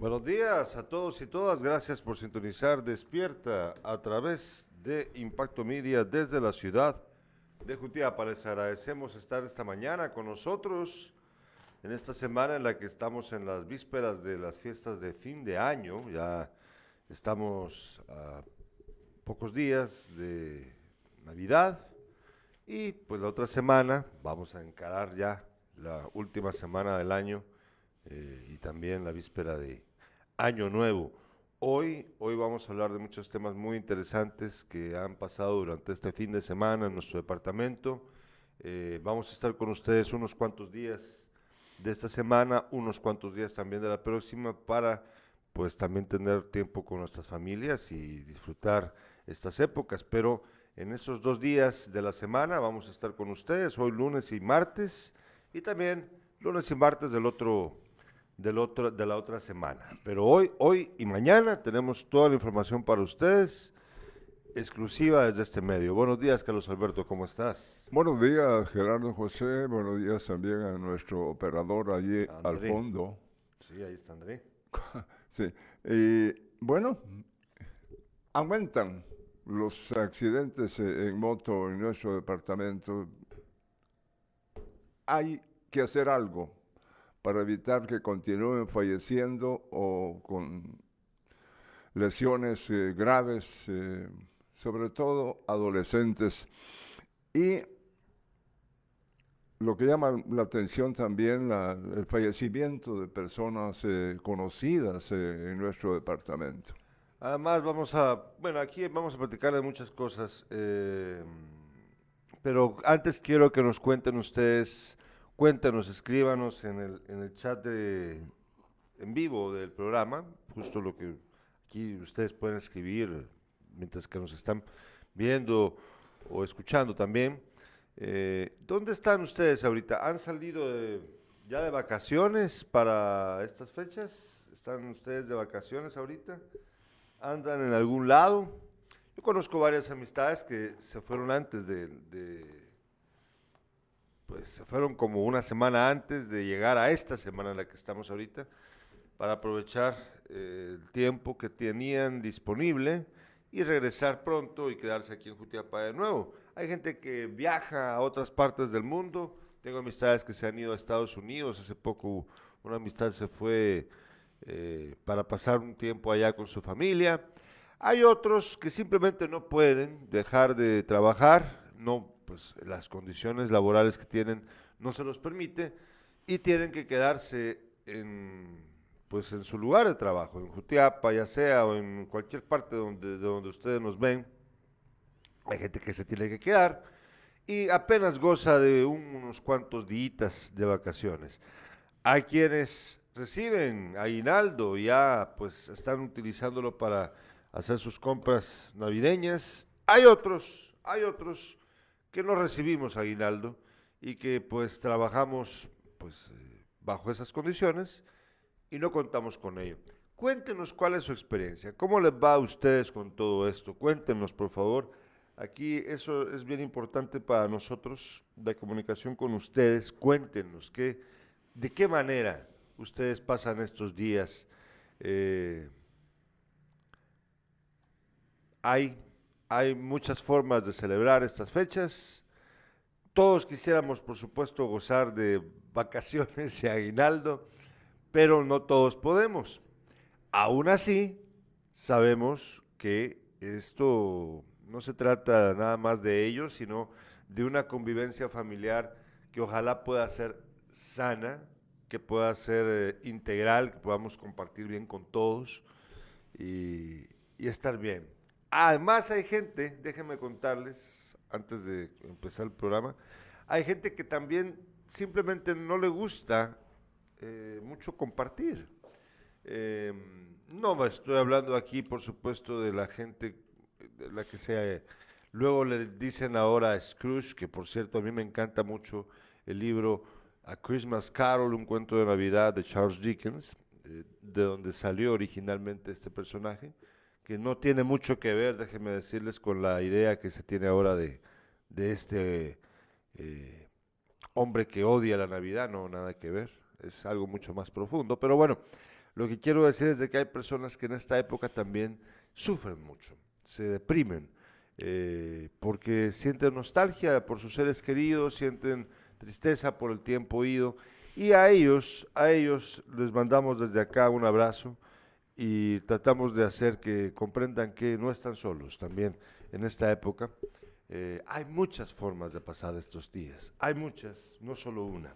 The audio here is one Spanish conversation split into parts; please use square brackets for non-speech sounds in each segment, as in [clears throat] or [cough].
Buenos días a todos y todas. Gracias por sintonizar Despierta a través de Impacto Media desde la ciudad de Jutiapa. Les agradecemos estar esta mañana con nosotros en esta semana en la que estamos en las vísperas de las fiestas de fin de año. Ya estamos a pocos días de Navidad y pues la otra semana vamos a encarar ya la última semana del año eh, y también la víspera de Año Nuevo. Hoy, hoy vamos a hablar de muchos temas muy interesantes que han pasado durante este fin de semana en nuestro departamento. Eh, vamos a estar con ustedes unos cuantos días de esta semana, unos cuantos días también de la próxima para pues también tener tiempo con nuestras familias y disfrutar estas épocas. Pero en estos dos días de la semana vamos a estar con ustedes, hoy lunes y martes, y también lunes y martes del otro del otro, de la otra semana. Pero hoy, hoy y mañana tenemos toda la información para ustedes, exclusiva desde este medio. Buenos días, Carlos Alberto, ¿cómo estás? Buenos días, Gerardo José. Buenos días también a nuestro operador allí al fondo. Sí, ahí está André. [laughs] sí. Y bueno, aumentan los accidentes en moto en nuestro departamento. Hay que hacer algo para evitar que continúen falleciendo o con lesiones eh, graves, eh, sobre todo adolescentes. Y lo que llama la atención también, el fallecimiento de personas eh, conocidas en nuestro departamento. Además, vamos a, bueno, aquí vamos a platicar de muchas cosas, pero antes quiero que nos cuenten ustedes Cuéntanos, escríbanos en el, en el chat de, en vivo del programa, justo lo que aquí ustedes pueden escribir mientras que nos están viendo o escuchando también. Eh, ¿Dónde están ustedes ahorita? ¿Han salido ya de vacaciones para estas fechas? ¿Están ustedes de vacaciones ahorita? ¿Andan en algún lado? Yo conozco varias amistades que se fueron antes de pues se fueron como una semana antes de llegar a esta semana en la que estamos ahorita, para aprovechar eh, el tiempo que tenían disponible y regresar pronto y quedarse aquí en Jutiapa de nuevo. Hay gente que viaja a otras partes del mundo, tengo amistades que se han ido a Estados Unidos, hace poco una amistad se fue eh, para pasar un tiempo allá con su familia. Hay otros que simplemente no pueden dejar de trabajar, no pues las condiciones laborales que tienen no se los permite y tienen que quedarse en pues en su lugar de trabajo, en Jutiapa ya sea o en cualquier parte donde, de donde ustedes nos ven, hay gente que se tiene que quedar y apenas goza de unos cuantos días de vacaciones. Hay quienes reciben aguinaldo, ya pues están utilizándolo para hacer sus compras navideñas. Hay otros, hay otros que no recibimos aguinaldo y que pues trabajamos pues eh, bajo esas condiciones y no contamos con ello. Cuéntenos cuál es su experiencia, cómo les va a ustedes con todo esto. Cuéntenos, por favor. Aquí eso es bien importante para nosotros, la comunicación con ustedes. Cuéntenos qué, de qué manera ustedes pasan estos días. Eh, hay hay muchas formas de celebrar estas fechas. Todos quisiéramos, por supuesto, gozar de vacaciones y aguinaldo, pero no todos podemos. Aún así, sabemos que esto no se trata nada más de ellos, sino de una convivencia familiar que ojalá pueda ser sana, que pueda ser eh, integral, que podamos compartir bien con todos y estar bien. Además hay gente, déjenme contarles, antes de empezar el programa, hay gente que también simplemente no le gusta eh, mucho compartir. Em, no estoy hablando aquí, por supuesto, de la gente, de la que sea. Luego le dicen ahora a Scrooge, que por cierto a mí me encanta mucho el libro A Christmas Carol, un cuento de Navidad de Charles Dickens, eh, de donde salió originalmente este personaje que no tiene mucho que ver, déjenme decirles, con la idea que se tiene ahora de, este eh, hombre que odia la Navidad, no, nada que ver, es algo mucho más profundo. Pero bueno, Lo que quiero decir es de que hay personas que en esta época también sufren mucho, se deprimen, eh, porque sienten nostalgia por sus seres queridos, sienten tristeza por el tiempo ido, y a ellos, a ellos les mandamos desde acá un abrazo y tratamos de hacer que comprendan que no están solos también en esta época. Eh, hay muchas formas de pasar estos días, hay muchas, no solo una.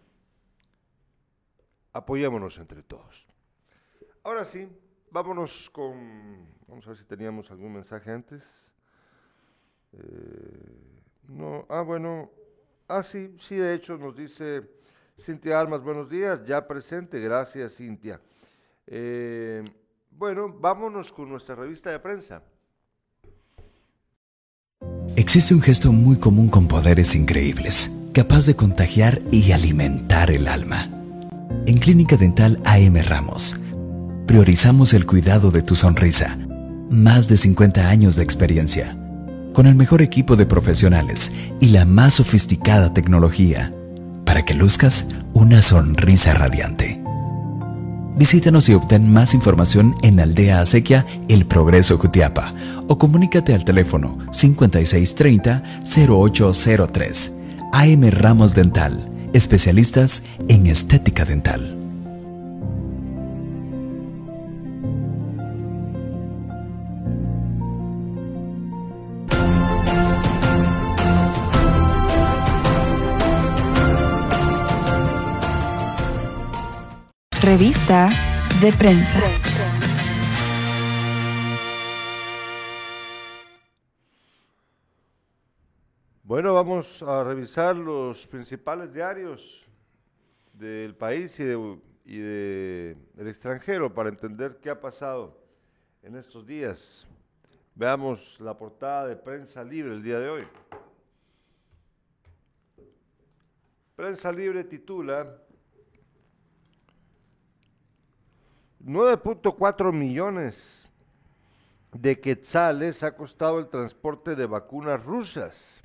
Apoyémonos entre todos. Ahora sí, vámonos con, vamos a ver si teníamos algún mensaje antes. Eh, no, ah, bueno, ah, sí, sí, de hecho nos dice Cintia Almas, buenos días, ya presente, gracias Cintia. Eh, bueno, vámonos con nuestra revista de prensa. Existe un gesto muy común con poderes increíbles, capaz de contagiar y alimentar el alma. En Clínica Dental AM Ramos, priorizamos el cuidado de tu sonrisa. Más de 50 años de experiencia, con el mejor equipo de profesionales y la más sofisticada tecnología, para que luzcas una sonrisa radiante. Visítanos y obtén más información en Aldea Acequia El Progreso Jutiapa o comunícate al teléfono 5630-0803. AM Ramos Dental, especialistas en estética dental. Revista de prensa. Bueno, vamos a revisar los principales diarios del país y, del extranjero para entender qué ha pasado en estos días. Veamos la portada de Prensa Libre el día de hoy. Prensa Libre titula 9.4 millones de quetzales ha costado el transporte de vacunas rusas.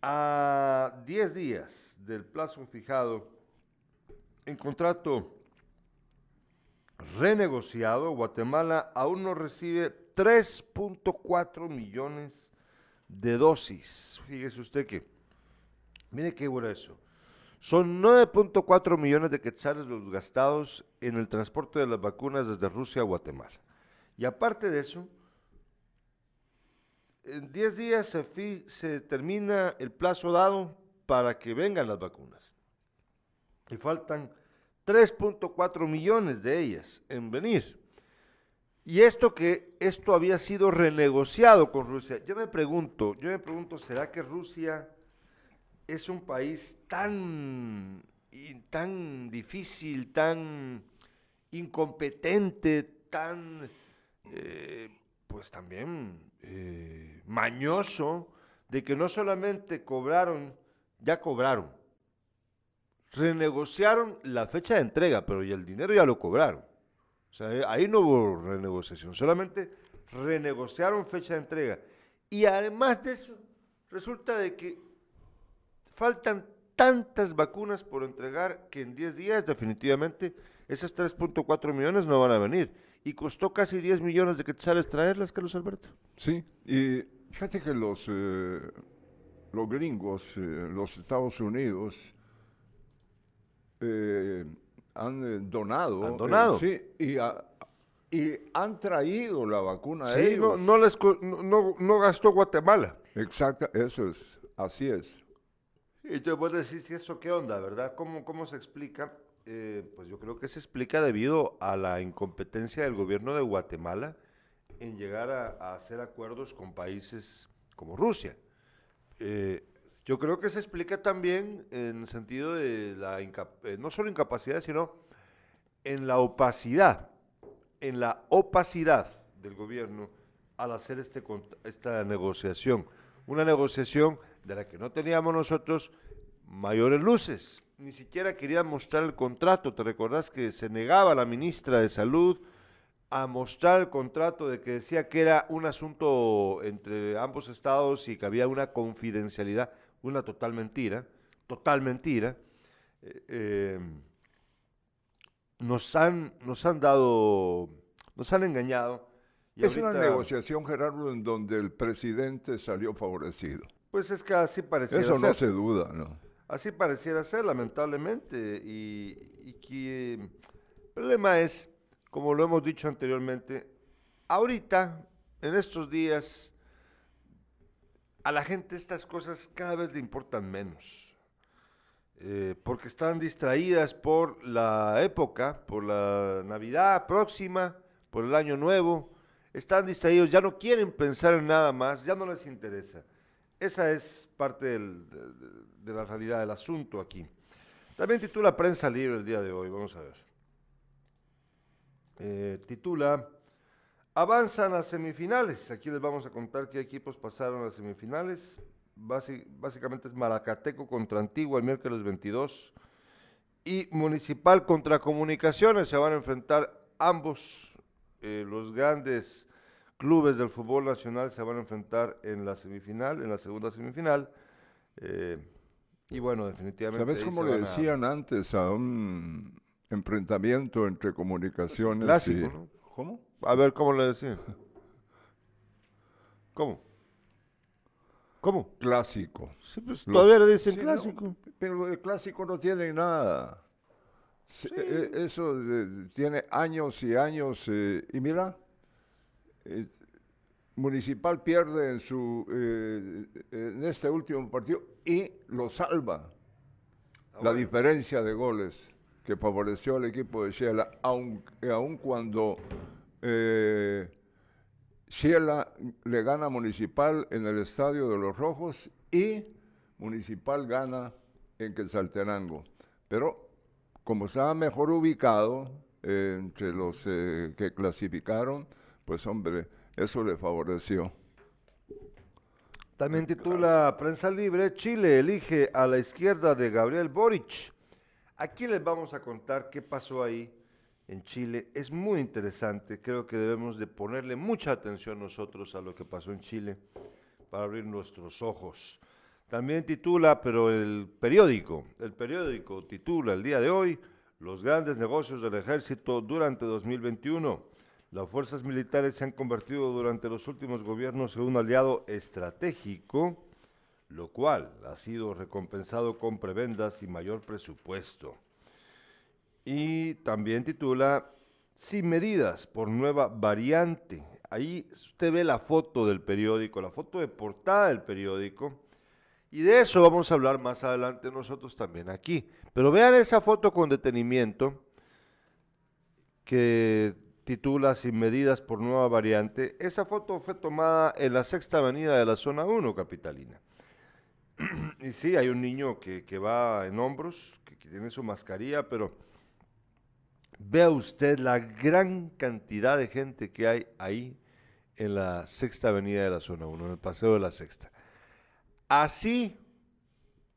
A 10 días del plazo fijado, en contrato renegociado, Guatemala aún no recibe 3.4 millones de dosis. Fíjese usted que, mire qué eso. Son 9.4 millones de quetzales los gastados en el transporte de las vacunas desde Rusia a Guatemala. Y aparte de eso, en 10 días se, se termina el plazo dado para que vengan las vacunas. Y faltan 3.4 millones de ellas en venir. Y esto que esto había sido renegociado con Rusia. Yo me pregunto, yo me pregunto, ¿será que Rusia es un país tan, tan difícil, tan incompetente, tan, eh, pues también eh, mañoso, de que no solamente cobraron, ya cobraron, renegociaron la fecha de entrega, pero y el dinero ya lo cobraron. O sea, ahí no hubo renegociación, solamente renegociaron fecha de entrega. Y además de eso, resulta de que faltan tantas vacunas por entregar que en 10 días definitivamente esas 3.4 millones no van a venir. Y costó casi 10 millones de quetzales traerlas, Carlos Alberto. Sí, y fíjate que los, eh, los gringos, eh, los Estados Unidos, eh, han donado. Han donado. sí, y, y, han traído la vacuna sí, a ellos. No, no, les, no, no gastó Guatemala. Exacto, eso es, así es. Puedo decir, si eso qué onda, ¿verdad? ¿Cómo, cómo se explica? Eh, pues yo creo que se explica debido a la incompetencia del gobierno de Guatemala en llegar a, hacer acuerdos con países como Rusia. Eh, yo creo que se explica también en el sentido de la eh, no solo incapacidad, sino en la opacidad, en la opacidad del gobierno al hacer este, esta negociación. Una negociación de la que no teníamos nosotros mayores luces. Ni siquiera quería mostrar el contrato. ¿Te recordás que se negaba la ministra de Salud a mostrar el contrato de que decía que era un asunto entre ambos estados y que había una confidencialidad? Una total mentira, total mentira. Eh, eh, nos han, nos han dado, nos han engañado. es una negociación, Gerardo, en donde el presidente salió favorecido. Pues es que así pareciera Eso no se duda, ¿no? Así pareciera ser, lamentablemente. Y, y que el problema es, como lo hemos dicho anteriormente, ahorita, en estos días, a la gente estas cosas cada vez le importan menos. Eh, porque están distraídas por la época, por la Navidad próxima, por el Año Nuevo. Están distraídos, ya no quieren pensar en nada más, ya no les interesa. Esa es parte de, la realidad del asunto aquí. También titula Prensa Libre el día de hoy, vamos a ver. Eh, titula Avanzan las semifinales. Aquí les vamos a contar qué equipos pasaron a semifinales básicamente es Malacateco contra Antigua el miércoles 22 y Municipal contra Comunicaciones. Se van a enfrentar ambos, eh, los grandes clubes del fútbol nacional se van a enfrentar en la semifinal, en la segunda semifinal. Eh, y bueno, definitivamente. ¿Sabes cómo le decían antes a un enfrentamiento entre comunicaciones? Clásico, ¿no? ¿Cómo? A ver, ¿cómo le decían? ¿Cómo? ¿Cómo? Clásico. Pues, todavía le dicen clásico. pero el clásico no tiene nada. E, e, eso tiene años y años. Eh, y mira, eh, Municipal pierde en, su, eh, en este último partido y lo salva. Ah, la diferencia de goles que favoreció al equipo de Shela, aun, aun cuando Ciela le gana Municipal en el Estadio de los Rojos y Municipal gana en Quetzaltenango. Pero como estaba mejor ubicado eh, entre los eh, que clasificaron, pues hombre, eso le favoreció. También titula Prensa Libre, Chile elige a la izquierda de Gabriel Boric. Aquí les vamos a contar qué pasó ahí en Chile. Es muy interesante, creo que debemos de ponerle mucha atención nosotros a lo que pasó en Chile para abrir nuestros ojos. También titula, pero el periódico, el periódico titula el día de hoy, los grandes negocios del ejército durante 2021. Las fuerzas militares se han convertido durante los últimos gobiernos en un aliado estratégico, lo cual ha sido recompensado con prebendas y mayor presupuesto. Y también titula Sin medidas por nueva variante. Ahí usted ve la foto del periódico, la foto de portada del periódico. Y de eso vamos a hablar más adelante nosotros también aquí. Pero vean esa foto con detenimiento que titula Sin medidas por nueva variante. Esa foto fue tomada en la sexta avenida de la zona 1 capitalina. [clears throat] y sí, hay un niño que, va en hombros, que tiene su mascarilla, pero Vea usted la gran cantidad de gente que hay ahí en la sexta avenida de la zona 1, en el paseo de la sexta. Así,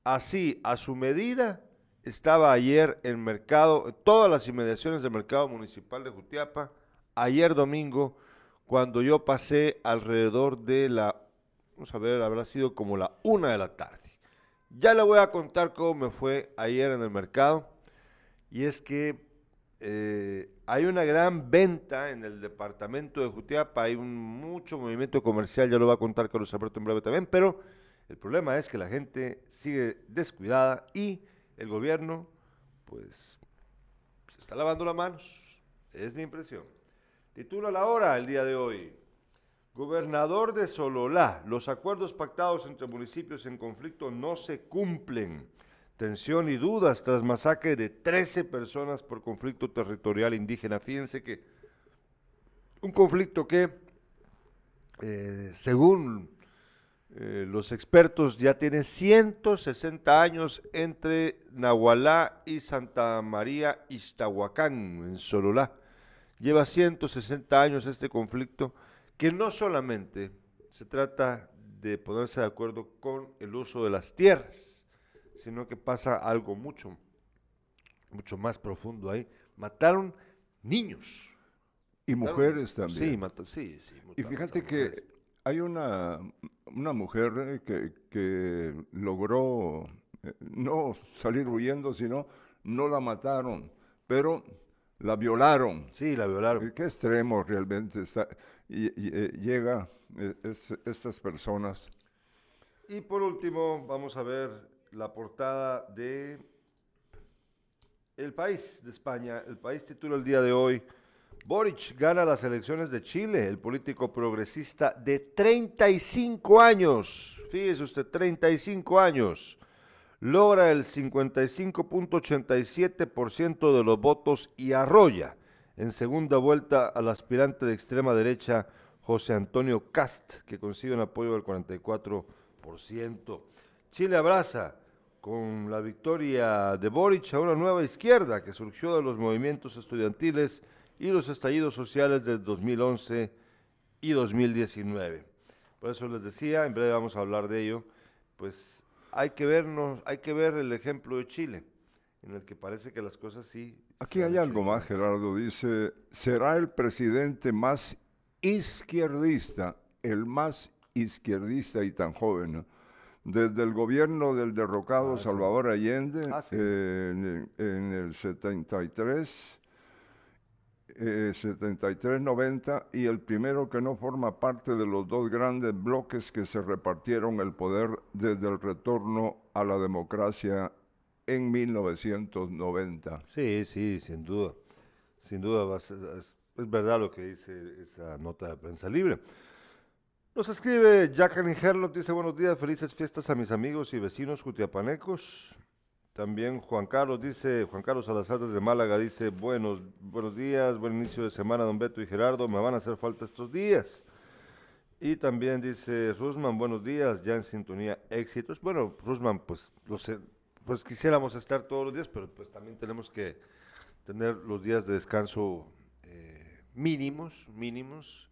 así, a su medida, estaba ayer el mercado, todas las inmediaciones del mercado municipal de Jutiapa, ayer domingo, cuando yo pasé alrededor de la, vamos a ver, habrá sido como la una de la tarde. Ya le voy a contar cómo me fue ayer en el mercado, y es que eh, hay una gran venta en el departamento de Jutiapa, hay un mucho movimiento comercial, ya lo va a contar Carlos Alberto en breve también, pero el problema es que la gente sigue descuidada y el gobierno, pues, se está lavando las manos, es mi impresión. Titula la hora el día de hoy. Gobernador de Sololá, los acuerdos pactados entre municipios en conflicto no se cumplen tensión y dudas tras masacre de 13 personas por conflicto territorial indígena. Fíjense que un conflicto que, eh, según eh, los expertos, ya tiene 160 años entre Nahualá y Santa María Iztahuacán, en Sololá. Lleva 160 años este conflicto, que no solamente se trata de ponerse de acuerdo con el uso de las tierras, sino que pasa algo mucho, mucho más profundo ahí. Mataron niños. Y mujeres también. Sí, sí, sí. Y fíjate que hay una, una mujer que, que logró eh, no salir huyendo, sino no la mataron, pero la violaron. Sí, la violaron. ¿Qué extremo realmente está, y, eh, llega eh, estas personas? Y por último, vamos a ver la portada de El País de España. El País titula el día de hoy, Boric gana las elecciones de Chile, el político progresista de 35 años, fíjese usted, 35 años, logra el 55.87% de los votos y arrolla en segunda vuelta al aspirante de extrema derecha José Antonio Cast, que consigue un apoyo del 44%. Chile abraza con la victoria de Boric a una nueva izquierda que surgió de los movimientos estudiantiles y los estallidos sociales del 2011 y 2019. Por eso les decía, en breve vamos a hablar de ello, pues hay que vernos, hay que ver el ejemplo de Chile, en el que parece que las cosas sí. Aquí hay algo más, Gerardo. Dice, será el presidente más izquierdista, el más izquierdista y tan joven. Desde el gobierno del derrocado ah, Salvador Allende ah, en, en, el 73 eh, 73-90 y el primero que no forma parte de los dos grandes bloques que se repartieron el poder desde el retorno a la democracia en 1990. Sí, sí, sin duda. Sin duda, es, es verdad lo que dice esa nota de prensa libre. Nos escribe Jacqueline Herlock, dice buenos días, felices fiestas a mis amigos y vecinos jutiapanecos. También Juan Carlos dice, Juan Carlos Salazar desde Málaga dice, buenos, buenos días, buen inicio de semana, don Beto y Gerardo, me van a hacer falta estos días. Y también dice Rusman, buenos días, ya en sintonía, éxitos. Bueno, Rusman, pues, lo sé, pues quisiéramos estar todos los días, pero pues también tenemos que tener los días de descanso eh, mínimos, mínimos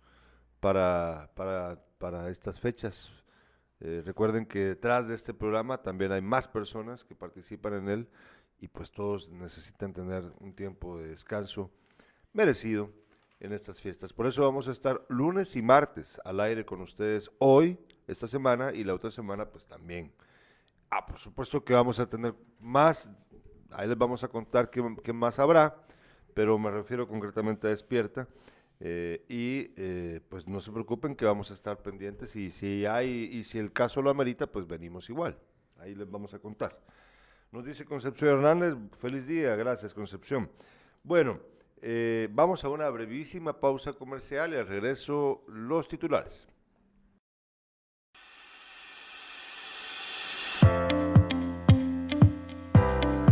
para, para, para estas fechas eh, recuerden que detrás de este programa también hay más personas que participan en él y pues todos necesitan tener un tiempo de descanso merecido en estas fiestas. Por eso vamos a estar lunes y martes al aire con ustedes hoy, esta semana y la otra semana pues también. Ah, por supuesto que vamos a tener más, ahí les vamos a contar qué, qué más habrá, pero me refiero concretamente a Despierta. Eh, y eh, pues no se preocupen que vamos a estar pendientes y si hay y si el caso lo amerita, pues venimos igual. Ahí les vamos a contar. Nos dice Concepción Hernández, feliz día, gracias Concepción. Bueno, eh, vamos a una brevísima pausa comercial y al regreso los titulares.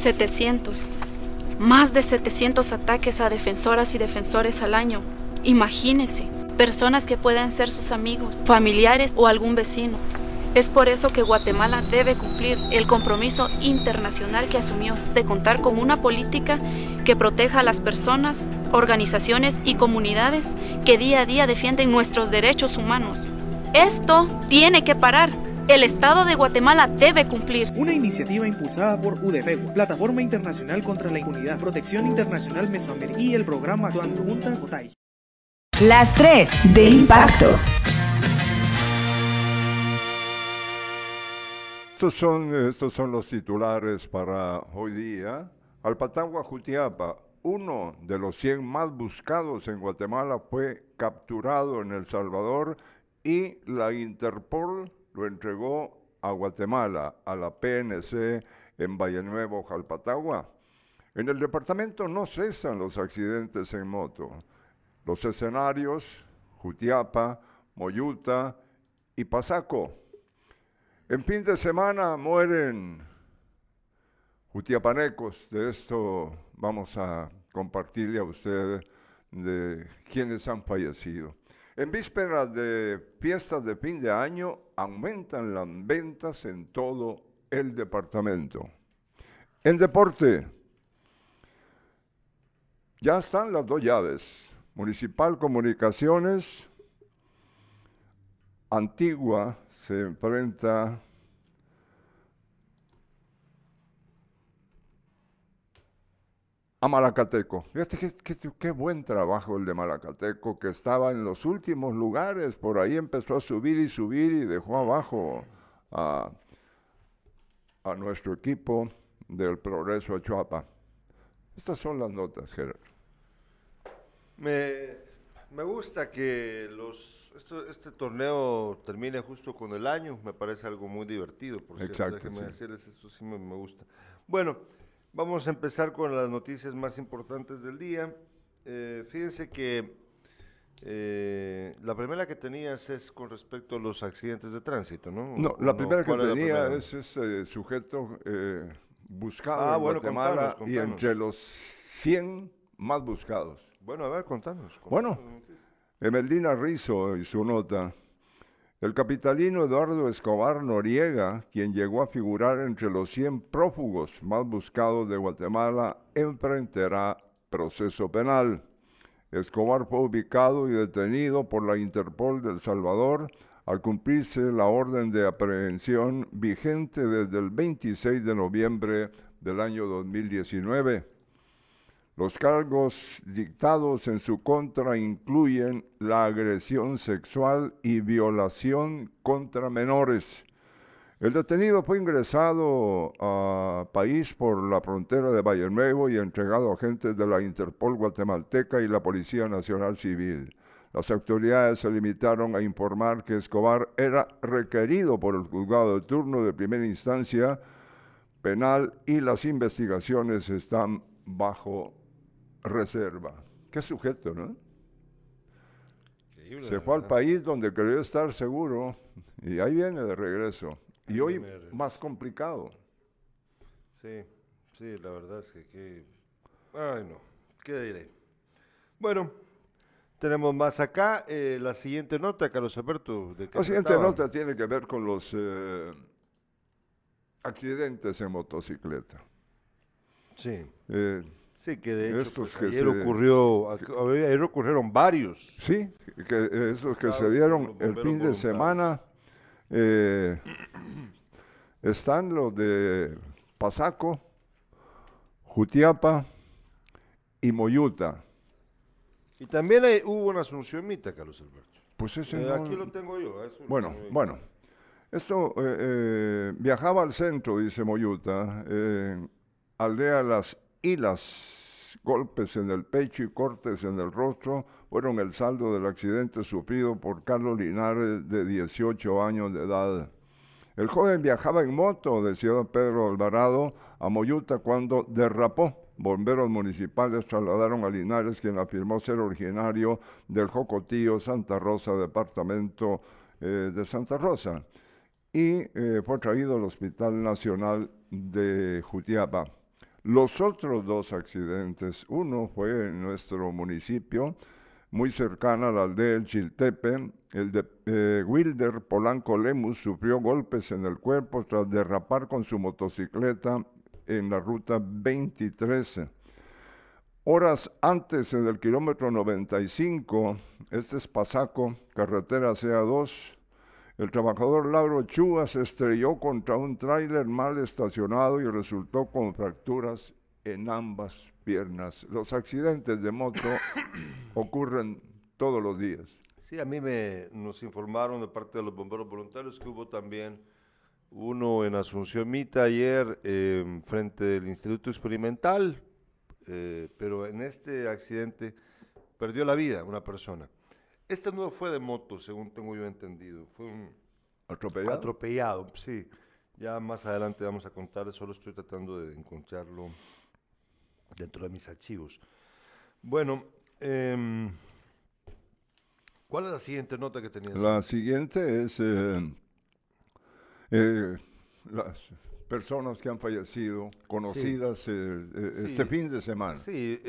700. Más de 700 ataques a defensoras y defensores al año. Imagínese, personas que pueden ser sus amigos, familiares o algún vecino. Es por eso que Guatemala debe cumplir el compromiso internacional que asumió de contar con una política que proteja a las personas, organizaciones y comunidades que día a día defienden nuestros derechos humanos. Esto tiene que parar el Estado de Guatemala debe cumplir. Una iniciativa impulsada por UDFEGUA, Plataforma Internacional contra la Impunidad, Protección Internacional Mesoamericana y el programa Actuando Juntas JOTAI. Las tres de impacto. Estos son, estos son los titulares para hoy día. Alpatagua Jutiapa, uno de los 100 más buscados en Guatemala, fue capturado en El Salvador y la Interpol lo entregó a Guatemala, a la PNC en Valle Nuevo, Jalpatagua. En el departamento no cesan los accidentes en moto. Los escenarios, Jutiapa, Moyuta y Pasaco. En fin de semana mueren jutiapanecos. De esto vamos a compartirle a ustedes de quienes han fallecido. En vísperas de fiestas de fin de año, aumentan las ventas en todo el departamento. En deporte, ya están las dos llaves. Municipal Comunicaciones, Antigua se enfrenta a Malacateco. Fíjate qué, qué- qué buen trabajo el de Malacateco, que estaba en los últimos lugares, por ahí empezó a subir y subir y dejó abajo a, a nuestro equipo del Progreso Achuapa. Estas son las notas, Gerardo. Me, me gusta que los, esto- este torneo termine justo con el año, me parece algo muy divertido, por cierto, Exacto, déjenme sí. decirles, esto sí me, me gusta. Bueno, vamos a empezar con las noticias más importantes del día. Eh, fíjense que eh, la primera que tenías es con respecto a los accidentes de tránsito, ¿no? No, ¿O la primera que ¿Cuál es la tenía primera? es ese sujeto eh, buscado Ah, en bueno, Guatemala contanos, y entre los 100 más buscados. Bueno, a ver, contanos. Bueno. contanos noticia. Emeldina Rizo y su nota. El capitalino Eduardo Escobar Noriega, quien llegó a figurar entre los 100 prófugos más buscados de Guatemala, enfrentará proceso penal. Escobar fue ubicado y detenido por la Interpol de El Salvador al cumplirse la orden de aprehensión vigente desde el 26 de noviembre del año 2019. Los cargos dictados en su contra incluyen la agresión sexual y violación contra menores. El detenido fue ingresado a país por la frontera de Valle Nuevo y entregado a agentes de la Interpol guatemalteca y la Policía Nacional Civil. Las autoridades se limitaron a informar que Escobar era requerido por el juzgado de turno de primera instancia penal y las investigaciones están bajo reserva. Qué sujeto, ¿no? Increíble, Se fue al país donde creyó estar seguro y ahí viene de regreso. Y Ahí hoy más complicado. Sí, sí, la verdad es que, que- Ay, no, ¿qué diré? Bueno, tenemos más acá. eh, la siguiente nota, Carlos Alberto. ¿de qué La siguiente nota tiene que ver con los eh, accidentes en motocicleta. Sí, Eh, sí, que de hecho pues, que ayer, se- ocurrió, ayer ocurrieron varios. sí, que esos que se dieron el fin de semana eh, [clears throat] están los de Pasaco, Jutiapa y Moyuta. Y también hay- hubo una Asunción Mita, Carlos Alberto. Pues ese Eh, no- Aquí lo tengo yo. eso Bueno, tengo yo. bueno. Esto eh, viajaba al centro, dice Moyuta, aldea Las Hilas, golpes en el pecho y cortes en el rostro fueron el saldo del accidente sufrido por Carlos Linares de 18 años de edad. El joven viajaba en moto de Ciudad Pedro Alvarado a Moyuta cuando derrapó. Bomberos municipales trasladaron a Linares, quien afirmó ser originario del Jocotío, Santa Rosa, departamento eh, de Santa Rosa, y eh, fue traído al Hospital Nacional de Jutiapa. Los otros dos accidentes, uno fue en nuestro municipio, muy cercana a la aldea del Chiltepe, el de eh, Wilder Polanco Lemus sufrió golpes en el cuerpo tras derrapar con su motocicleta en la ruta 23. Horas antes, en el kilómetro 95, este es Pasaco, carretera CA2, el trabajador Lauro Chúa se estrelló contra un tráiler mal estacionado y resultó con fracturas en ambas piernas. Los accidentes de moto [coughs] ocurren todos los días. Sí, a mí me nos informaron de parte de los bomberos voluntarios que hubo también uno en Asunción Mita ayer eh, frente del Instituto Experimental, eh, pero en este accidente perdió la vida una persona. Este no fue de moto, según tengo yo entendido, fue un ¿Atropellado? atropellado, sí. Ya más adelante vamos a contar, solo estoy tratando de encontrarlo dentro de mis archivos. Bueno, em, ¿cuál es la siguiente nota que tenías? La siguiente es eh, eh, las personas que han fallecido, conocidas eh, este Sí. fin de semana. Sí,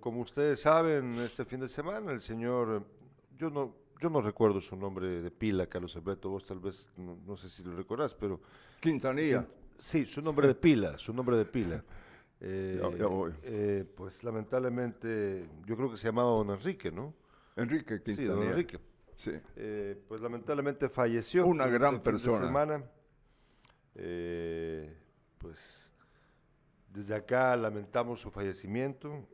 como ustedes saben, este fin de semana el señor, yo no, yo no recuerdo su nombre de pila, Carlos Alberto, vos tal vez, no, sé si lo recordás, pero... Quintanilla. Sí, su nombre de pila, su nombre de pila. [laughs] Eh, eh, pues lamentablemente, yo creo que se llamaba don Enrique, ¿no? Enrique Quintanilla. Sí, don Enrique. Sí. Eh, pues lamentablemente falleció. Una gran persona. semana. pues desde acá lamentamos su fallecimiento.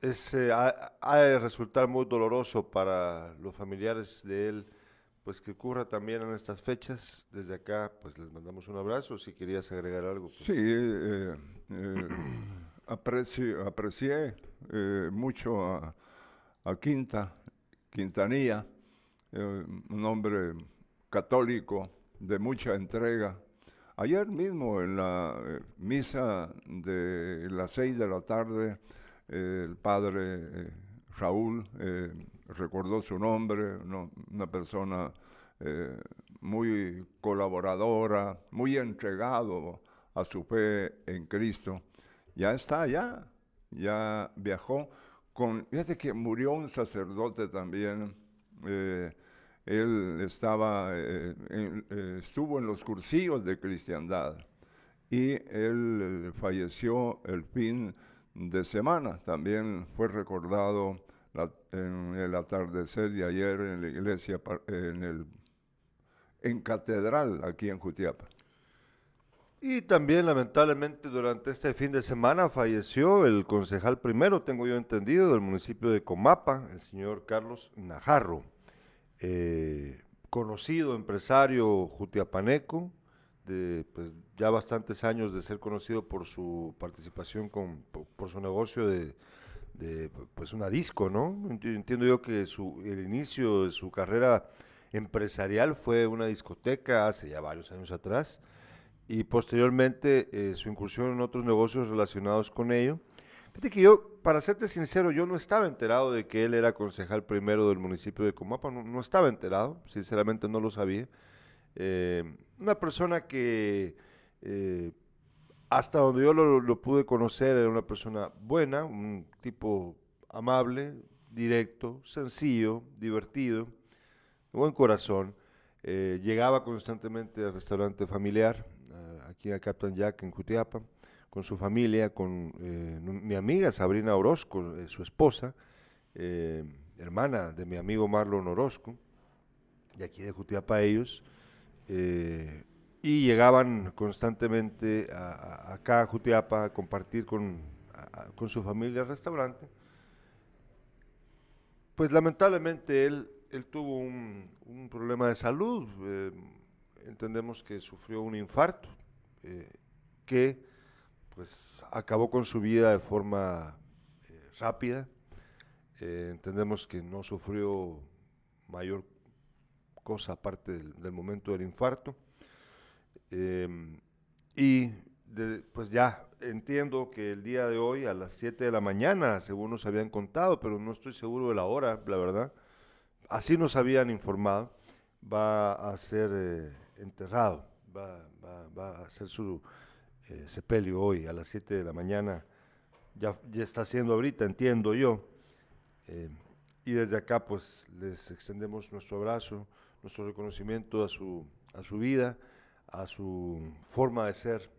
Es, ha, de resultar muy doloroso para los familiares de él, pues que ocurra también en estas fechas. Desde acá, pues les mandamos un abrazo. Si querías agregar algo. Pues. Sí, eh, eh, aprecié eh, mucho a, Quinta, Quintanilla, un hombre católico de mucha entrega. Ayer mismo en la misa de las seis de la tarde, el padre eh, Raúl eh, recordó su nombre, una persona eh, muy colaboradora, muy entregado a su fe en Cristo. Ya está allá, ya viajó. Con, fíjate que murió un sacerdote también. él estaba, estuvo en los cursillos de cristiandad y él falleció el fin de semana. También fue recordado en el atardecer de ayer en la iglesia, en, el, en catedral aquí en Jutiapa. Y también lamentablemente durante este fin de semana falleció el concejal primero, tengo yo entendido, del municipio de Comapa, el señor Carlos Najarro, eh, conocido empresario jutiapaneco, de pues, ya bastantes años de ser conocido por su participación con, por, su negocio de, pues una disco, ¿no? Entiendo yo que su, el inicio de su carrera empresarial fue una discoteca hace ya varios años atrás y posteriormente eh, su incursión en otros negocios relacionados con ello. Fíjate que yo, para serte sincero, yo no estaba enterado de que él era concejal primero del municipio de Comapa, no, no estaba enterado, sinceramente no lo sabía. Eh, una persona que eh, hasta donde yo lo, pude conocer era una persona buena, un tipo amable, directo, sencillo, divertido, de buen corazón. Eh, llegaba constantemente al restaurante familiar, aquí a Captain Jack en Cutiapa, con su familia, con mi amiga Sabrina Orozco, su esposa, hermana de mi amigo Marlon Orozco, de aquí de Cutiapa ellos. Eh, y llegaban constantemente a, acá a Jutiapa a compartir con, con su familia el restaurante. Pues lamentablemente él, él tuvo un, un problema de salud, eh, entendemos que sufrió un infarto, eh, que pues acabó con su vida de forma rápida, entendemos que no sufrió mayor cosa aparte del, momento del infarto. Em, y pues ya entiendo que el día de hoy a las 7 de la mañana, según nos habían contado, pero no estoy seguro de la hora, la verdad, así nos habían informado, va a ser eh, enterrado, va, va, a hacer su eh, sepelio hoy a las 7 de la mañana, ya, ya está haciendo ahorita, entiendo yo. Em, y desde acá pues les extendemos nuestro abrazo, nuestro reconocimiento a su, a su vida, a su forma de ser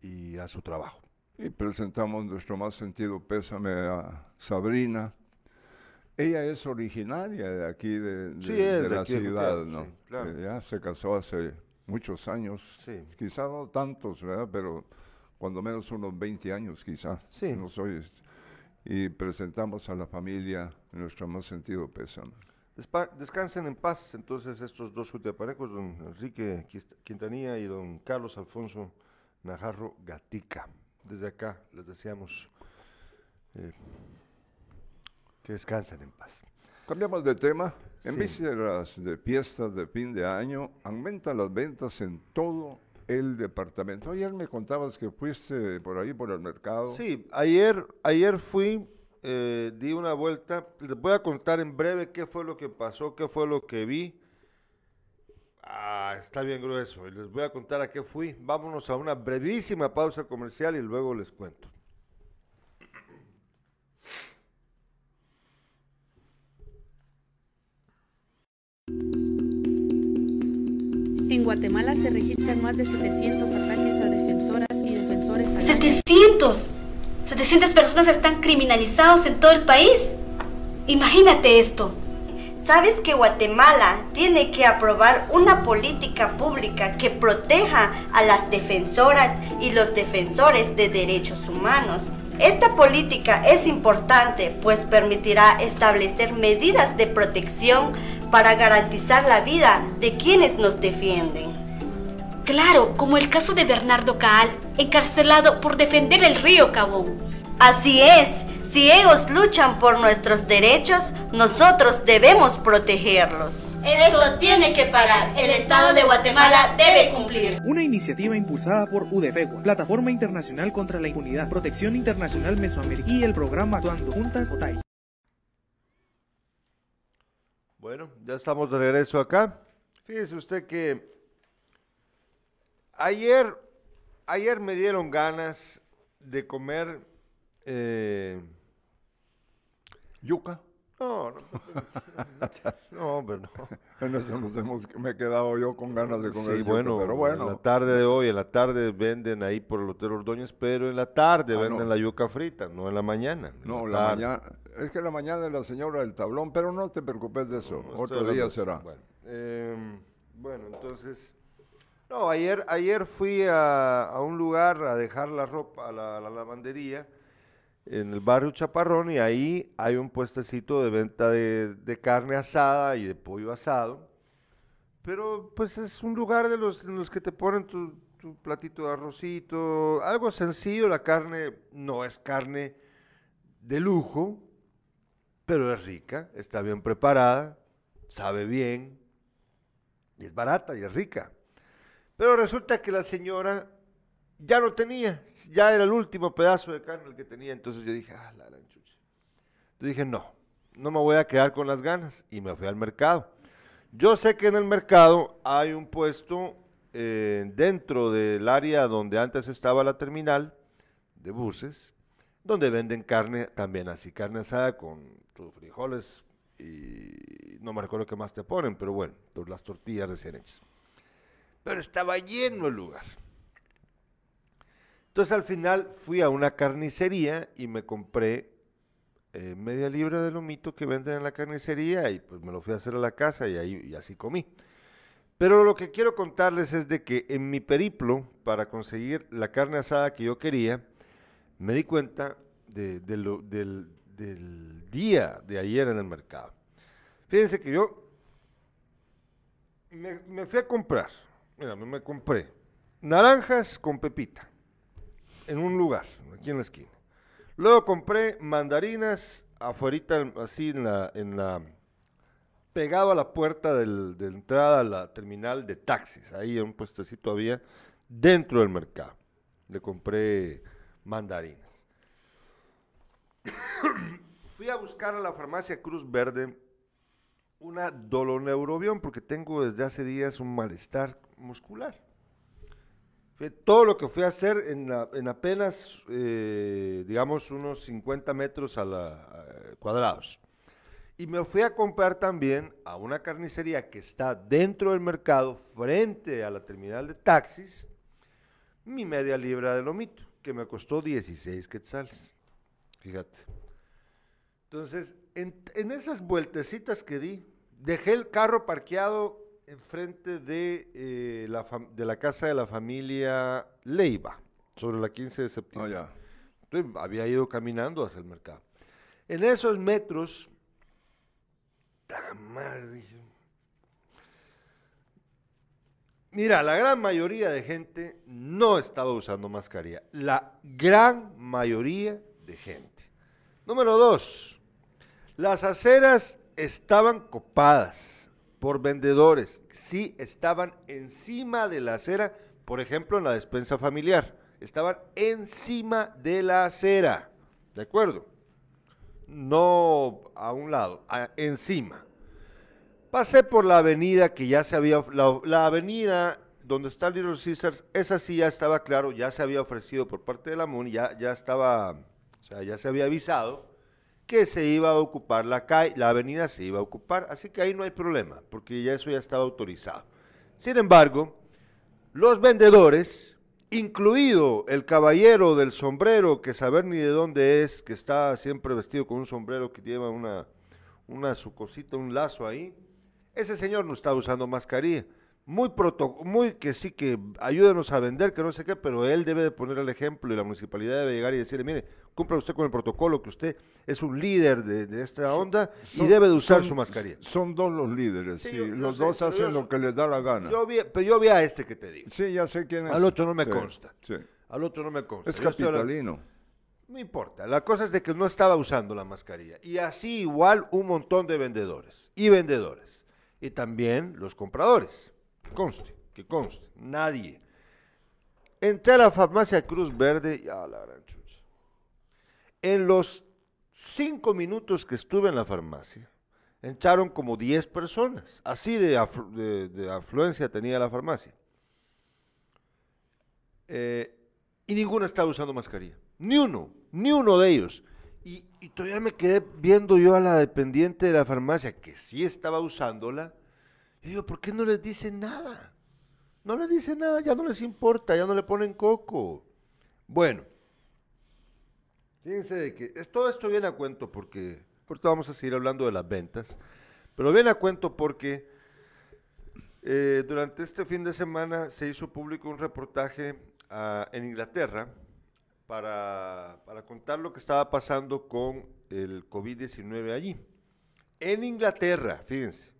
y a su trabajo. Y presentamos nuestro más sentido pésame a Sabrina. Ella es originaria de aquí, de, la ciudad, ¿no? Ya se casó hace muchos años, quizás no tantos, ¿verdad? Pero cuando menos unos 20 años quizás. Sí. No soy, y presentamos a la familia nuestro más sentido pésame descansen en paz entonces estos dos jutiapanecos, don Enrique Quintanilla y don Carlos Alfonso Najarro Gatica. Desde acá les deseamos eh, que descansen en paz. Cambiamos de tema. En vísperas de fiestas de fin de año, aumentan las ventas en todo el departamento. Ayer me contabas que fuiste por ahí, por el mercado. Sí, ayer, ayer fui eh, di una vuelta. Les voy a contar en breve qué fue lo que pasó, qué fue lo que vi. Ah, está bien grueso. Y les voy a contar a qué fui. Vámonos a una brevísima pausa comercial y luego les cuento. En Guatemala se registran más de 700 ataques a defensoras y defensores. ¡700! 700 personas están criminalizados en todo el país. Imagínate esto. ¿Sabes que Guatemala tiene que aprobar una política pública que proteja a las defensoras y los defensores de derechos humanos? Esta política es importante pues permitirá establecer medidas de protección para garantizar la vida de quienes nos defienden. Claro, como el caso de Bernardo Caal, encarcelado por defender el río Cabón. Así es, si ellos luchan por nuestros derechos, nosotros debemos protegerlos. Esto tiene que parar. El Estado de Guatemala debe cumplir. Una iniciativa impulsada por UDFEGUA, Plataforma Internacional contra la Impunidad, Protección Internacional Mesoamericana y el programa Actuando Juntas OTAI. Bueno, ya estamos de regreso acá. Fíjese usted que ayer, ayer me dieron ganas de comer. Eh, Yuca. no, no, [laughs] no, hombre, no. En eso nos hemos, me he quedado yo con ganas de comer Sí, yuca, bueno, pero en bueno. la tarde de hoy, en la tarde venden ahí por el Hotel Ordóñez, pero en la tarde Ah, venden no. la yuca frita, no en la mañana. en No, la mañana, es que la mañana es la señora del tablón, pero no te preocupes de eso, No, otro día será. Bueno, em, bueno, entonces, no, ayer, ayer fui a, a un lugar a dejar la ropa, a la, la lavandería, en el barrio Chaparrón, y ahí hay un puestecito de venta de, de carne asada y de pollo asado. Pero pues es un lugar de los, en los que te ponen tu, tu platito de arrocito, algo sencillo, la carne no es carne de lujo, pero es rica, está bien preparada, sabe bien, y es barata y es rica. Pero resulta que la señora ya no tenía, ya era el último pedazo de carne el que tenía, entonces yo dije, ah, la gran chucha. Dije, no, no me voy a quedar con las ganas, y me fui al mercado. Yo sé que en el mercado hay un puesto eh, dentro del área donde antes estaba la terminal de buses, donde venden carne también así, carne asada con frijoles y no me recuerdo qué más te ponen, pero bueno, las tortillas recién hechas. Pero estaba lleno el lugar. Entonces al final fui a una carnicería y me compré eh, media libra de lomito que venden en la carnicería y pues me lo fui a hacer a la casa y ahí y así comí. Pero lo que quiero contarles es de que en mi periplo para conseguir la carne asada que yo quería, me di cuenta de, lo- del, día de ayer en el mercado. Fíjense que yo me, me fui a comprar, mira, me compré naranjas con pepita en un lugar, aquí en la esquina. Luego compré mandarinas afuerita, así en la, en la, pegado a la puerta del- de entrada a la terminal de taxis. Ahí en un puestecito había dentro del mercado. Le compré mandarinas. [coughs] Fui a buscar a la farmacia Cruz Verde una doloneurobión porque tengo desde hace días un malestar muscular. Todo lo que fui a hacer en, apenas, eh, digamos, unos 50 metros a la, cuadrados. Y me fui a comprar también a una carnicería que está dentro del mercado, frente a la terminal de taxis, mi media libra de lomito, que me costó 16 quetzales. Fíjate. Entonces, en, en esas vueltecitas que di, dejé el carro parqueado enfrente de, eh, la, de la casa de la familia Leiva, sobre la 15 de septiembre. ya. Entonces, había ido caminando hacia el mercado. En esos metros, Mira, la gran mayoría de gente no estaba usando mascarilla. La gran mayoría de gente. Número dos, las aceras estaban copadas por vendedores. Sí, estaban encima de la acera, por ejemplo, en la despensa familiar. Estaban encima de la acera. ¿De acuerdo? No a un lado, encima. Pasé por la avenida que ya se había, la, la avenida donde está Little Caesars, esa sí ya estaba claro, ya se había ofrecido por parte de la MUNI, ya, ya estaba, o sea, ya se había avisado que se iba a ocupar la calle, la avenida se iba a ocupar, así que ahí no hay problema, porque ya eso ya estaba autorizado. Sin embargo, los vendedores, incluido el caballero del sombrero, que saber ni de dónde es, que está siempre vestido con un sombrero que lleva una, una su cosita, un lazo ahí, ese señor no está usando mascarilla muy proto, muy que sí que ayúdenos a vender, que no sé qué, pero él debe de poner el ejemplo y la municipalidad debe llegar y decirle, mire, cumpla usted con el protocolo, que usted es un líder de, esta onda y debe de usar su mascarilla. Son dos los líderes, sí, los dos hacen lo que les da la gana. Yo vi, pero yo vi a este que te digo. Sí, ya sé quién es. Al otro no me consta. Al otro no me consta. Es capitalino. No importa, la cosa es de que no estaba usando la mascarilla. Y así igual un montón de vendedores y vendedores. Y también los compradores conste, que conste, nadie. Entré a la farmacia Cruz Verde y a la gran chucha. En los cinco minutos que estuve en la farmacia, entraron como 10 personas. Así de, afluencia tenía la farmacia. Eh, y ninguno estaba usando mascarilla. Ni uno, ni uno de ellos. Y, y, todavía me quedé viendo yo a la dependiente de la farmacia que sí estaba usándola y digo, ¿por qué no les dicen nada? No les dicen nada, ya no les importa, ya no le ponen coco. Bueno, fíjense que todo esto viene a cuento porque, ahorita vamos a seguir hablando de las ventas, pero viene a cuento porque eh, durante este fin de semana se hizo público un reportaje ah, en Inglaterra para, para contar lo que estaba pasando con el COVID-19 allí. En Inglaterra, fíjense.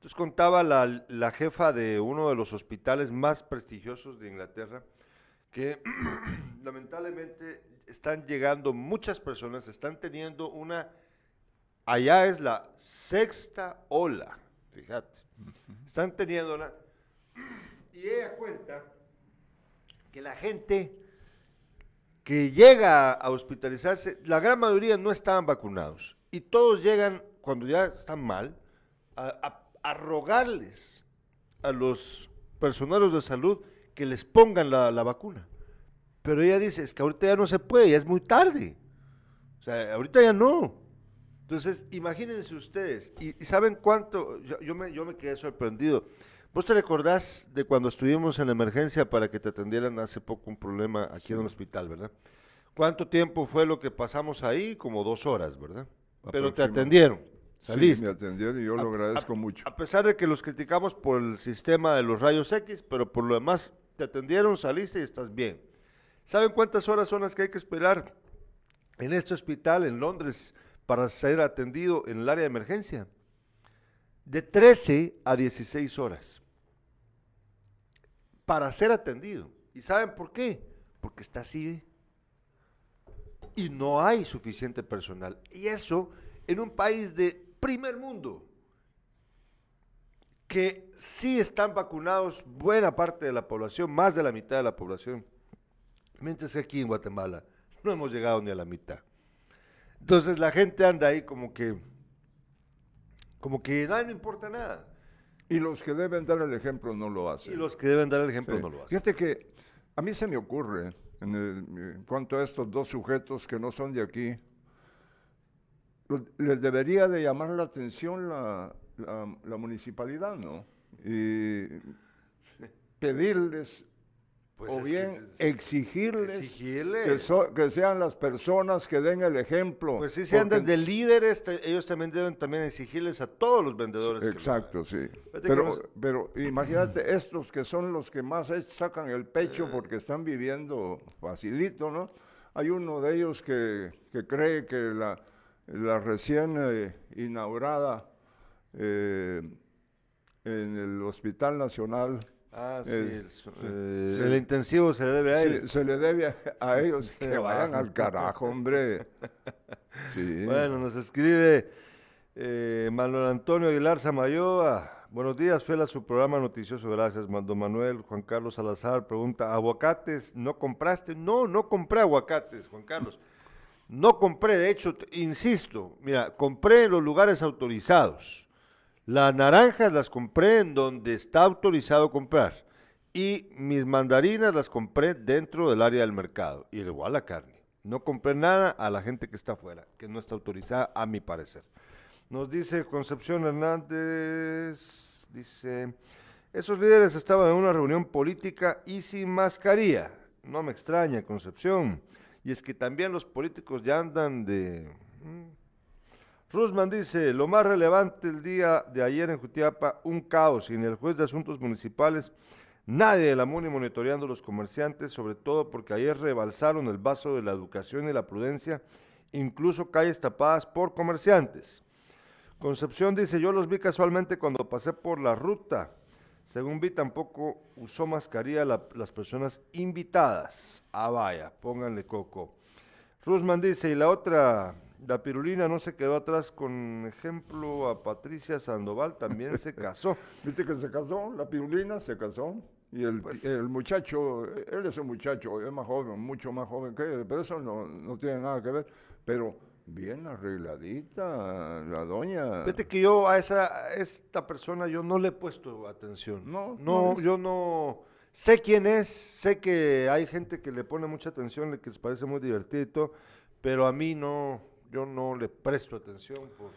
Entonces contaba la, jefa de uno de los hospitales más prestigiosos de Inglaterra que [clears throat] lamentablemente están llegando muchas personas, están teniendo una, allá es la sexta ola, fíjate, están teniéndola, [clears throat] y ella cuenta que la gente que llega a hospitalizarse, la gran mayoría no estaban vacunados, y todos llegan cuando ya están mal, a a rogarles a los personales de salud que les pongan la, vacuna. Pero ella dice, es que ahorita ya no se puede, ya es muy tarde. O sea, ahorita ya no. Entonces, imagínense ustedes, y, ¿saben cuánto? Yo, me, yo me quedé sorprendido. ¿Vos te recordás de cuando estuvimos en la emergencia para que te atendieran hace poco un problema aquí en el hospital, verdad? ¿Cuánto tiempo fue lo que pasamos ahí? Como dos horas, ¿verdad? Pero te atendieron. Saliste. Sí, me atendieron y yo lo agradezco mucho. A pesar de que los criticamos por el sistema de los rayos X, pero por lo demás te atendieron, saliste y estás bien. ¿Saben cuántas horas son las que hay que esperar en este hospital en Londres para ser atendido en el área de emergencia? De 13 a 16 horas para ser atendido. ¿Y saben por qué? Porque está así. Y no hay suficiente personal. Y eso en un país de primer mundo, que sí están vacunados buena parte de la población, más de la mitad de la población, mientras que aquí en Guatemala no hemos llegado ni a la mitad. Entonces la gente anda ahí como que, como que nada, no importa nada. Y los que deben dar el ejemplo no lo hacen. Y los que deben dar el ejemplo no lo hacen. Fíjate que a mí se me ocurre, en, en cuanto a estos dos sujetos que no son de aquí, les debería de llamar la atención la, la, municipalidad, ¿no? Y pedirles pues o bien exigirles que, sean las personas que den el ejemplo. Pues si se andan de líderes, ellos también deben también exigirles a todos los vendedores. Exacto, sí. Pero, pero imagínate, estos que son los que más sacan el pecho eh. porque están viviendo facilito, ¿no? Hay uno de ellos que, que cree que la, la recién eh, inaugurada eh, en el Hospital Nacional. Ah, sí, eh, el, intensivo se le debe a ellos. Se le debe a, [laughs] ellos que vayan al carajo, hombre. Bueno, nos escribe Manuel Antonio Aguilar Samayoa. Buenos días, Fela, su programa noticioso. Gracias, Mando Manuel. Juan Carlos Salazar pregunta: ¿aguacates no compraste? No, no compré aguacates, Juan Carlos. No compré, de hecho, insisto, mira, compré en los lugares autorizados. Las naranjas las compré en donde está autorizado comprar. Y mis mandarinas las compré dentro del área del mercado. Y igual la carne. No compré nada a la gente que está afuera, que no está autorizada, a mi parecer. Nos dice Concepción Hernández, dice, Esos líderes estaban en una reunión política y sin mascarilla. No me extraña, Concepción. Y es que también los políticos ya andan de... mm. Rusman dice, lo más relevante el día de ayer en Jutiapa, un caos, y ni el juez de asuntos municipales, nadie de la MUNI monitoreando los comerciantes, sobre todo porque ayer rebalsaron el vaso de la educación y la prudencia, incluso calles tapadas por comerciantes. Concepción dice, yo los vi casualmente cuando pasé por la ruta. Según vi, tampoco usó mascarilla la- las personas invitadas. Ah, vaya, pónganle coco. Rusman dice, y la otra, la pirulina no se quedó atrás con ejemplo a Patricia Sandoval, también se casó. [laughs] ¿Viste que se casó? La pirulina se casó. Y el, Pues el muchacho, él es un muchacho, es más joven, mucho más joven que ella, pero eso no, no tiene nada que ver. Pero bien arregladita, la doña. Fíjate que yo a esa a esta persona yo no le he puesto atención. No, no, no yo no sé quién es, sé que hay gente que le pone mucha atención, que les parece muy divertido pero a mí no, yo no le presto atención por,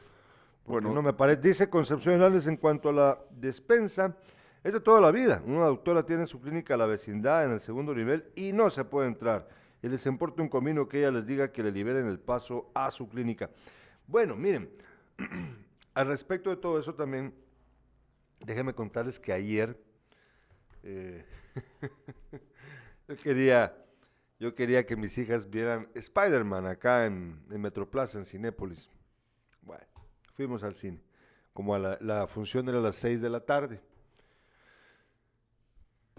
porque Bueno. no me parece. Dice Concepción Hernández en cuanto a la despensa, es de toda la vida. Una doctora tiene su clínica a la vecindad en el segundo nivel y no se puede entrar. Y les importa un comino que ella les diga que le liberen el paso a su clínica. Bueno, miren, [clears throat] al respecto de todo eso también, déjenme contarles que ayer eh, [laughs] yo quería yo quería que mis hijas vieran Spider-Man acá en, en Metroplaza, en Cinépolis. Bueno, fuimos al cine. Como a la, función era a las 6 de la tarde.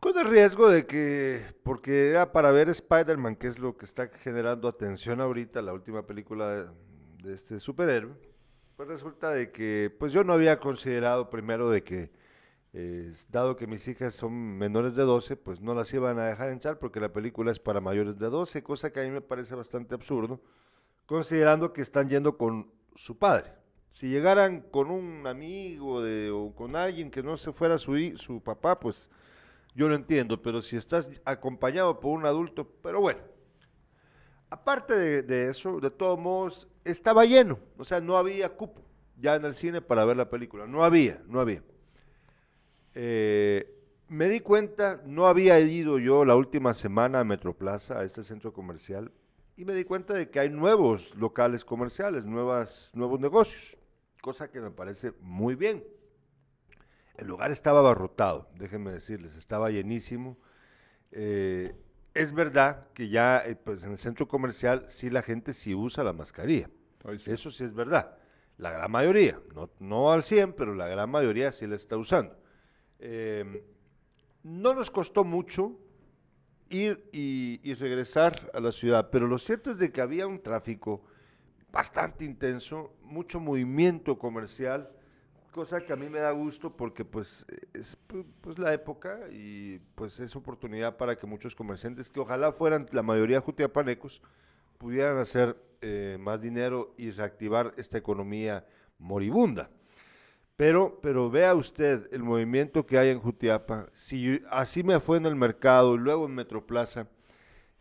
Con el riesgo de que, porque era para ver Spider-Man, que es lo que está generando atención ahorita, la última película de, de este superhéroe, pues resulta de que, pues yo no había considerado primero de que, eh, dado que mis hijas son menores de 12, pues no las iban a dejar entrar porque la película es para mayores de 12, cosa que a mí me parece bastante absurdo, considerando que están yendo con su padre. Si llegaran con un amigo de, o con alguien que no se fuera su, su papá, pues yo lo entiendo, pero si estás acompañado por un adulto, pero bueno. Aparte de, eso, de todos modos, estaba lleno, o sea, no había cupo ya en el cine para ver la película, no había, no había. Eh, me di cuenta, no había ido yo la última semana a Metroplaza, a este centro comercial, y me di cuenta de que hay nuevos locales comerciales, nuevas, nuevos negocios, cosa que me parece muy bien. El lugar estaba abarrotado, déjenme decirles, estaba llenísimo. Eh, es verdad que ya eh, pues en el centro comercial sí la gente sí usa la mascarilla. Ay, sí. Eso sí es verdad. La gran mayoría, no, no al 100, pero la gran mayoría sí la está usando. Eh, no nos costó mucho ir y, y regresar a la ciudad, pero lo cierto es de que había un tráfico bastante intenso, mucho movimiento comercial, cosa que a mí me da gusto porque pues es pu- pues, la época y pues es oportunidad para que muchos comerciantes, que ojalá fueran la mayoría jutiapanecos, pudieran hacer eh, más dinero y reactivar esta economía moribunda. Pero, pero vea usted el movimiento que hay en Jutiapa. Si así me fue en el mercado, luego en Metroplaza,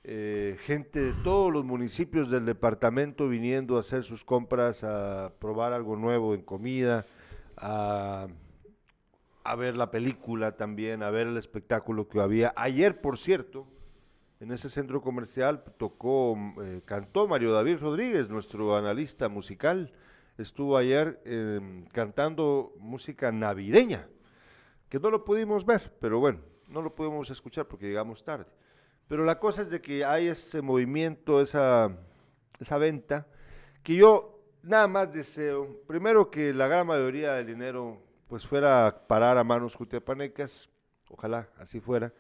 eh, gente de todos los municipios del departamento viniendo a hacer sus compras, a probar algo nuevo en comida, a, ver la película también, a ver el espectáculo que había. Ayer, por cierto, en ese centro comercial tocó, eh, cantó Mario David Rodríguez, nuestro analista musical. Estuvo ayer eh, cantando música navideña, que no lo pudimos ver, pero bueno, no lo pudimos escuchar porque llegamos tarde. Pero la cosa es de que hay ese movimiento, esa, esa venta, que yo nada más deseo, primero que la gran mayoría del dinero pues fuera a parar a manos jutiapanecas, ojalá así fuera,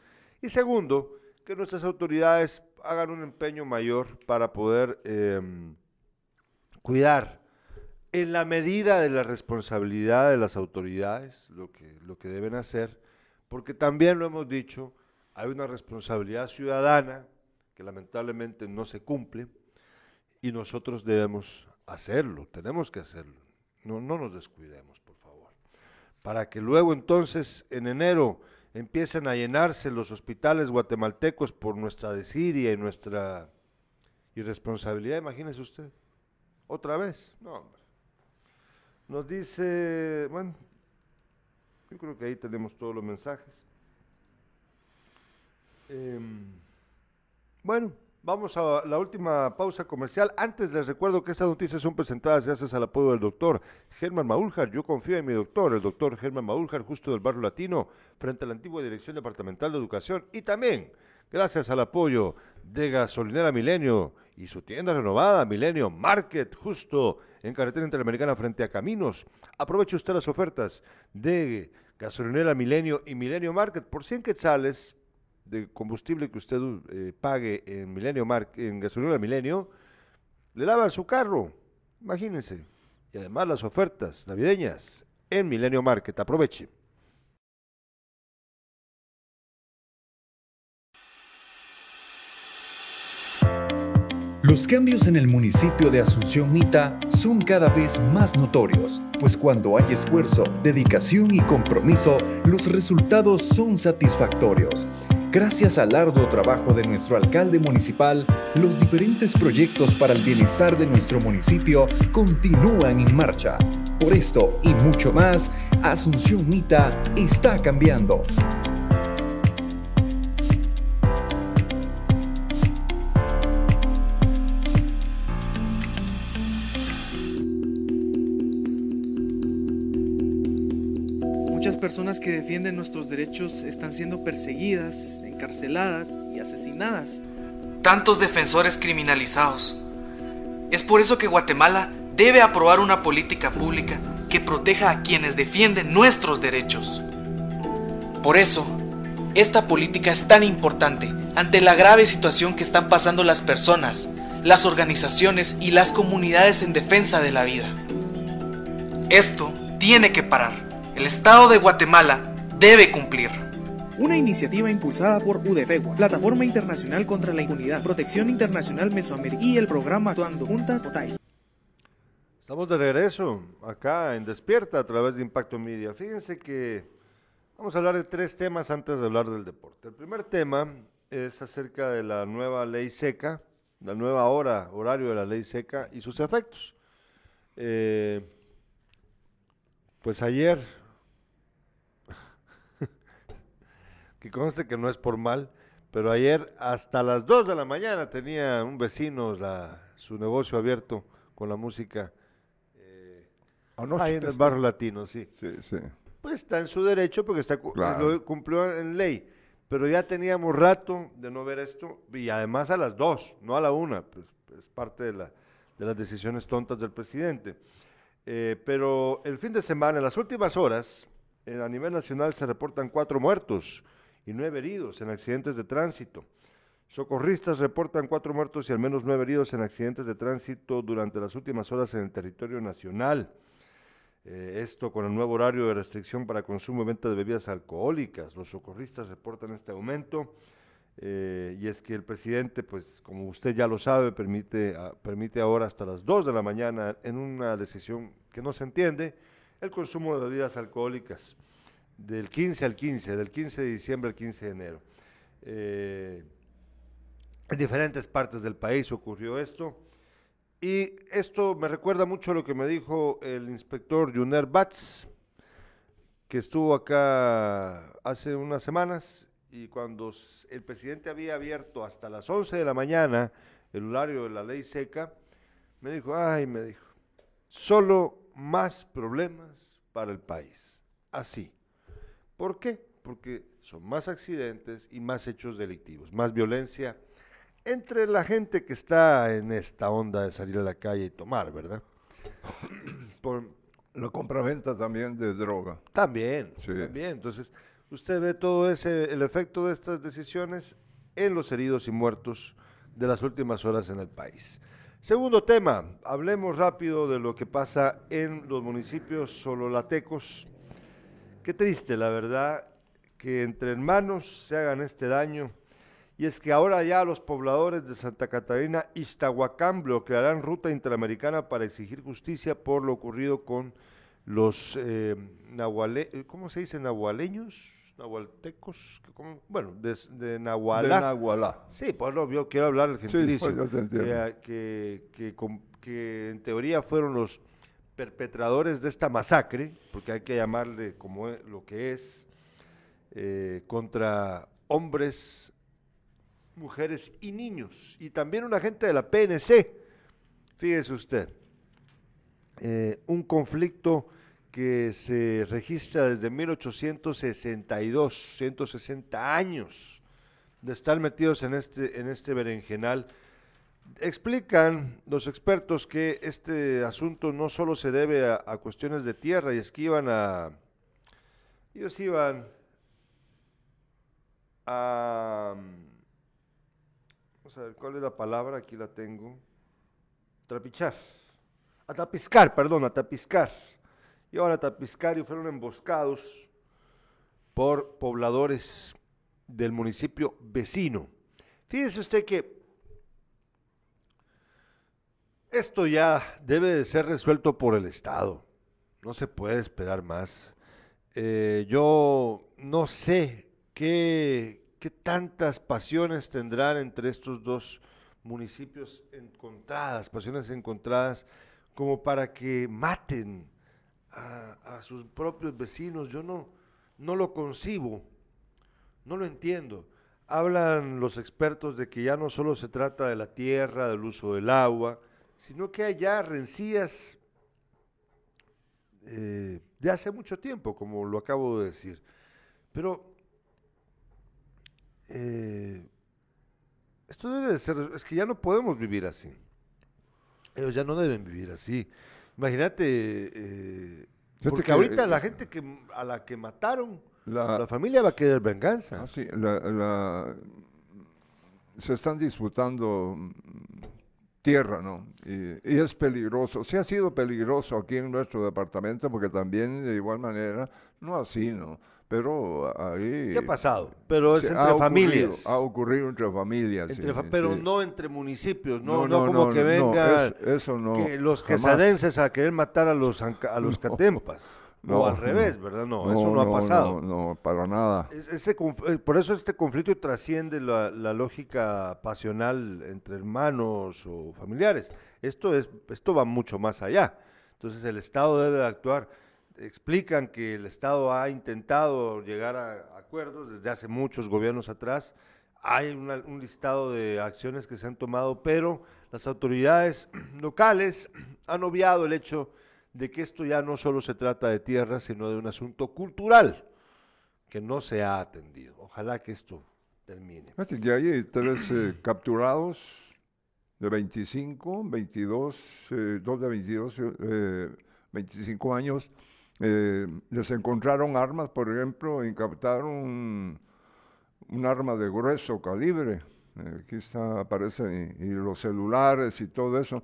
y segundo, que nuestras autoridades hagan un empeño mayor para poder em, cuidar en la medida de la responsabilidad de las autoridades, lo que, lo que deben hacer, porque también lo hemos dicho, hay una responsabilidad ciudadana que lamentablemente no se cumple y nosotros debemos hacerlo, tenemos que hacerlo, no, no nos descuidemos, por favor, para que luego entonces en enero empiecen a llenarse los hospitales guatemaltecos por nuestra desidia y nuestra irresponsabilidad, imagínese usted, otra vez, no hombre. Nos dice, bueno, Yo creo que ahí tenemos todos los mensajes. Em, bueno, vamos a la última pausa comercial. Antes les recuerdo que estas noticias son presentadas gracias al apoyo del doctor Germán Maúljar. Yo confío en mi doctor, el doctor Germán Maúljar, justo del barrio latino, frente a la antigua Dirección Departamental de Educación. Y también gracias al apoyo de Gasolinera Milenio y su tienda renovada, Milenio Market, justo en carretera interamericana frente a Caminos. Aproveche usted las ofertas de Gasolinera Milenio y Milenio Market por 100 quetzales de combustible que usted eh, pague en Milenio Mar en Gasolina Milenio, le lavan su carro. Imagínense. Y además las ofertas navideñas en Milenio Market. Aproveche. Los cambios en el municipio de Asunción Mita son cada vez más notorios, pues cuando hay esfuerzo, dedicación y compromiso, los resultados son satisfactorios. Gracias al arduo trabajo de nuestro alcalde municipal, los diferentes proyectos para el bienestar de nuestro municipio continúan en marcha. Por esto y mucho más, Asunción Mita está cambiando. Personas que defienden nuestros derechos están siendo perseguidas, encarceladas y asesinadas. Tantos defensores criminalizados. Es por eso que Guatemala debe aprobar una política pública que proteja a quienes defienden nuestros derechos. Por eso, esta política es tan importante ante la grave situación que están pasando las personas, las organizaciones y las comunidades en defensa de la vida. Esto tiene que parar. El Estado de Guatemala debe cumplir. Una iniciativa impulsada por UDFEGUA, Plataforma Internacional contra la Impunidad, Protección Internacional Mesoamérica y el programa Actuando Juntas OTAI. Estamos de regreso acá en Despierta a través de Impacto Media. Fíjense que vamos a hablar de tres temas antes de hablar del deporte. El primer tema es acerca de la nueva ley seca, la nueva hora, horario de la ley seca y sus efectos. Eh, pues ayer que conste que no es por mal, pero ayer hasta las 2 de la mañana tenía un vecino su negocio abierto con la música eh, ahí en el barrio latino, sí. Sí, sí. Pues está en su derecho porque está lo cumplió en ley, pero ya teníamos rato de no ver esto y además a las 2, no a la 1, pues es parte de, la, de las decisiones tontas del presidente. Eh, pero el fin de semana, en las últimas horas, eh, a nivel nacional se reportan cuatro muertos y nueve heridos en accidentes de tránsito. Socorristas reportan cuatro muertos y al menos nueve heridos en accidentes de tránsito durante las últimas horas en el territorio nacional. Eh, esto con el nuevo horario de restricción para consumo y venta de bebidas alcohólicas. Los socorristas reportan este aumento eh, y es que el presidente, pues como usted ya lo sabe, permite, ah, permite ahora hasta las 2 de la mañana en una decisión que no se entiende el consumo de bebidas alcohólicas del 15 al 15, del 15 de diciembre al 15 de enero. Eh, en diferentes partes del país ocurrió esto. Y esto me recuerda mucho a lo que me dijo el inspector Juner Batz, que estuvo acá hace unas semanas y cuando el presidente había abierto hasta las 11 de la mañana el horario de la ley seca, me dijo, ay, me dijo, solo más problemas para el país. Así. ¿Por qué? Porque son más accidentes y más hechos delictivos, más violencia entre la gente que está en esta onda de salir a la calle y tomar, ¿verdad? [clears throat] Por la compraventa también de droga. También, también. Entonces, usted ve todo ese, el efecto de estas decisiones en los heridos y muertos de las últimas horas en el país. Segundo tema, hablemos rápido de lo que pasa en los municipios sololatecos Qué triste, la verdad, que entre hermanos se hagan este daño. Y es que ahora ya los pobladores de Santa Catarina, Iztahuacán, bloquearán ruta interamericana para exigir justicia por lo ocurrido con los eh, ¿cómo se dice? Nahualeños, nahualtecos, bueno, de, de Nahualá. Sí, pues no, yo quiero hablar el gentilicio. Sí, pues que, que, que en teoría fueron los perpetradores de esta masacre, porque hay que llamarle como lo que es, eh, contra hombres, mujeres y niños, y también un agente de la PNC. Fíjese usted, eh, un conflicto que se registra desde 1862, 160 años de estar metidos en este, en este berenjenal. Explican los expertos que este asunto no solo se debe a, a cuestiones de tierra, y es que iban a... Ellos iban a... Vamos a ver, ¿cuál es la palabra? Aquí la tengo. Trapichar. A tapiscar, perdón, a tapiscar. Iban a tapiscar y fueron emboscados por pobladores del municipio vecino. Fíjese usted que esto ya debe de ser resuelto por el Estado. No se puede esperar más. Eh, yo no sé qué, qué tantas pasiones tendrán entre estos dos municipios encontradas, pasiones encontradas, como para que maten a, a sus propios vecinos. Yo no, no lo concibo, no lo entiendo. Hablan los expertos de que ya no solo se trata de la tierra, del uso del agua, sino que hay ya rencillas eh, de hace mucho tiempo, como lo acabo de decir. Pero eh, esto debe de ser, es que ya no podemos vivir así. Ellos ya no deben vivir así. Imagínate, eh, porque que, ahorita la gente que a la que mataron, La- la, familia va a querer venganza. Ah, sí, la- la- se están disputando mm, tierra, ¿no? Y, y es peligroso. Sí ha sido peligroso aquí en nuestro departamento porque también de igual manera, no así, ¿no? Pero ahí... ¿Qué ha pasado? Pero es entre ha ocurrido- familias. Ha ocurrido entre familias. Entre sí, fa- pero sí. no entre municipios, no, No, no, no, como no, que no, venga es- eso no, que los quesadenses a querer matar a los, a los [laughs] catempas. O No, al revés. ¿verdad? No, eso no, ha pasado. No, no, para nada. Es- ese eh, por eso este conflicto trasciende la, la lógica pasional entre hermanos o familiares. Esto, es, esto va mucho más allá. Entonces el Estado debe de actuar. Explican que el Estado ha intentado llegar a acuerdos desde hace muchos gobiernos atrás. Hay una- un listado de acciones que se han tomado, pero las autoridades [clears throat] locales han obviado el hecho de que esto ya no solo se trata de tierra, sino de un asunto cultural que no se ha atendido. Ojalá que esto termine. Fíjate que hay tres eh, [clears throat] capturados de 25, 22, eh, dos de 22, eh, 25 años. Eh, les encontraron armas, por ejemplo, incautaron un, arma de grueso calibre. Eh, aquí está, aparece, y, y los celulares y todo eso.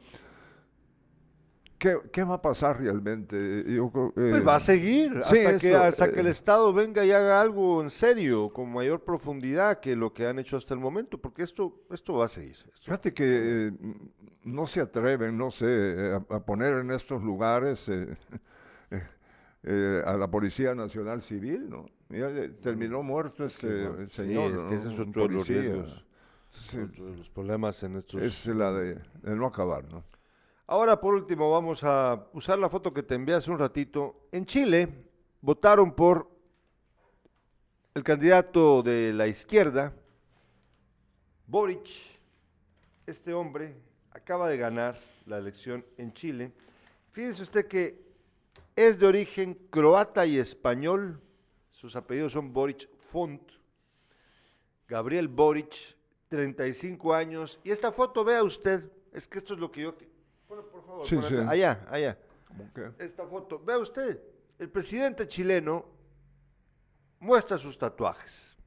¿Qué, qué va a pasar realmente? Yo creo, Pues eh, va a seguir sí, hasta, que, eso, hasta que el eh, Estado venga y haga algo en serio, con mayor profundidad que lo que han hecho hasta el momento, porque esto, esto va a seguir. Esto- Fíjate que eh, no se atreven, no sé, eh, a, a poner en estos lugares eh, [laughs] eh, eh, a la Policía Nacional Civil, ¿no? Mira, eh, terminó muerto este bueno, sí, señor. es que ¿no? ese es Un otro de los riesgos, Sí, los problemas en estos... es la de, de no acabar, ¿no? Ahora, por último, vamos a usar la foto que te envié hace un ratito. En Chile votaron por el candidato de la izquierda, Boric. Este hombre acaba de ganar la elección en Chile. Fíjese usted que es de origen croata y español. Sus apellidos son Boric Font. Gabriel Boric, 35 años. Y esta foto, vea usted, es que esto es lo que yo... Bueno, por favor, Sí, sí. allá, allá. Esta foto, vea usted, el presidente chileno muestra sus tatuajes.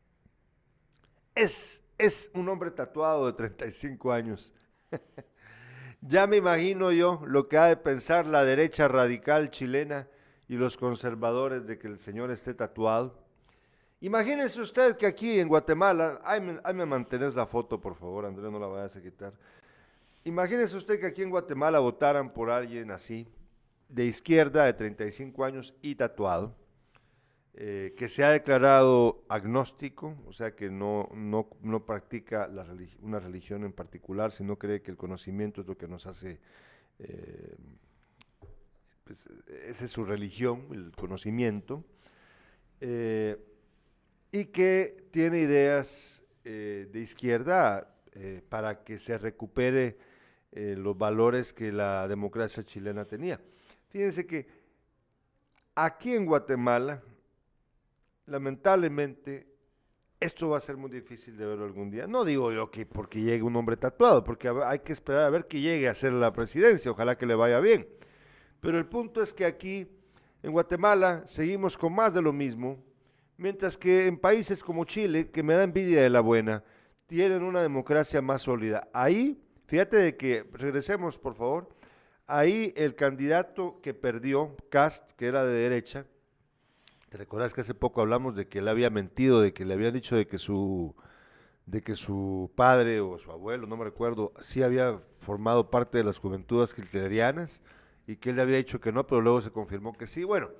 Es, es un hombre tatuado de 35 años. [laughs] ya me imagino yo lo que ha de pensar la derecha radical chilena y los conservadores de que el señor esté tatuado. Imagínese usted que aquí en Guatemala, ahí me, ahí me mantenés la foto, por favor, Andrés, no la vayas a quitar. Imagínese usted que aquí en Guatemala votaran por alguien así, de izquierda, de 35 años y tatuado, eh, que se ha declarado agnóstico, o sea que no, no, no practica una religión en particular, sino cree que el conocimiento es lo que nos hace eh, pues, esa es su religión, el conocimiento, eh, y que tiene ideas de izquierda para que se recupere los valores que la democracia chilena tenía. Fíjense que aquí en Guatemala, lamentablemente, esto va a ser muy difícil de verlo algún día. No digo yo que porque llegue un hombre tatuado, porque hay que esperar a ver que llegue a ser la presidencia, ojalá que le vaya bien. Pero el punto es que aquí, en Guatemala, seguimos con más de lo mismo, mientras que en países como Chile, que me da envidia de la buena, tienen una democracia más sólida. Ahí, fíjate de que, regresemos por favor, ahí el candidato que perdió, Cast, que era de derecha, ¿te recuerdas que hace poco hablamos de que él había mentido, de que le habían dicho de que su de que su padre o su abuelo, no me recuerdo, sí había formado parte de las juventudes hitlerianas? y que él le había dicho que no, pero luego se confirmó que sí. Bueno,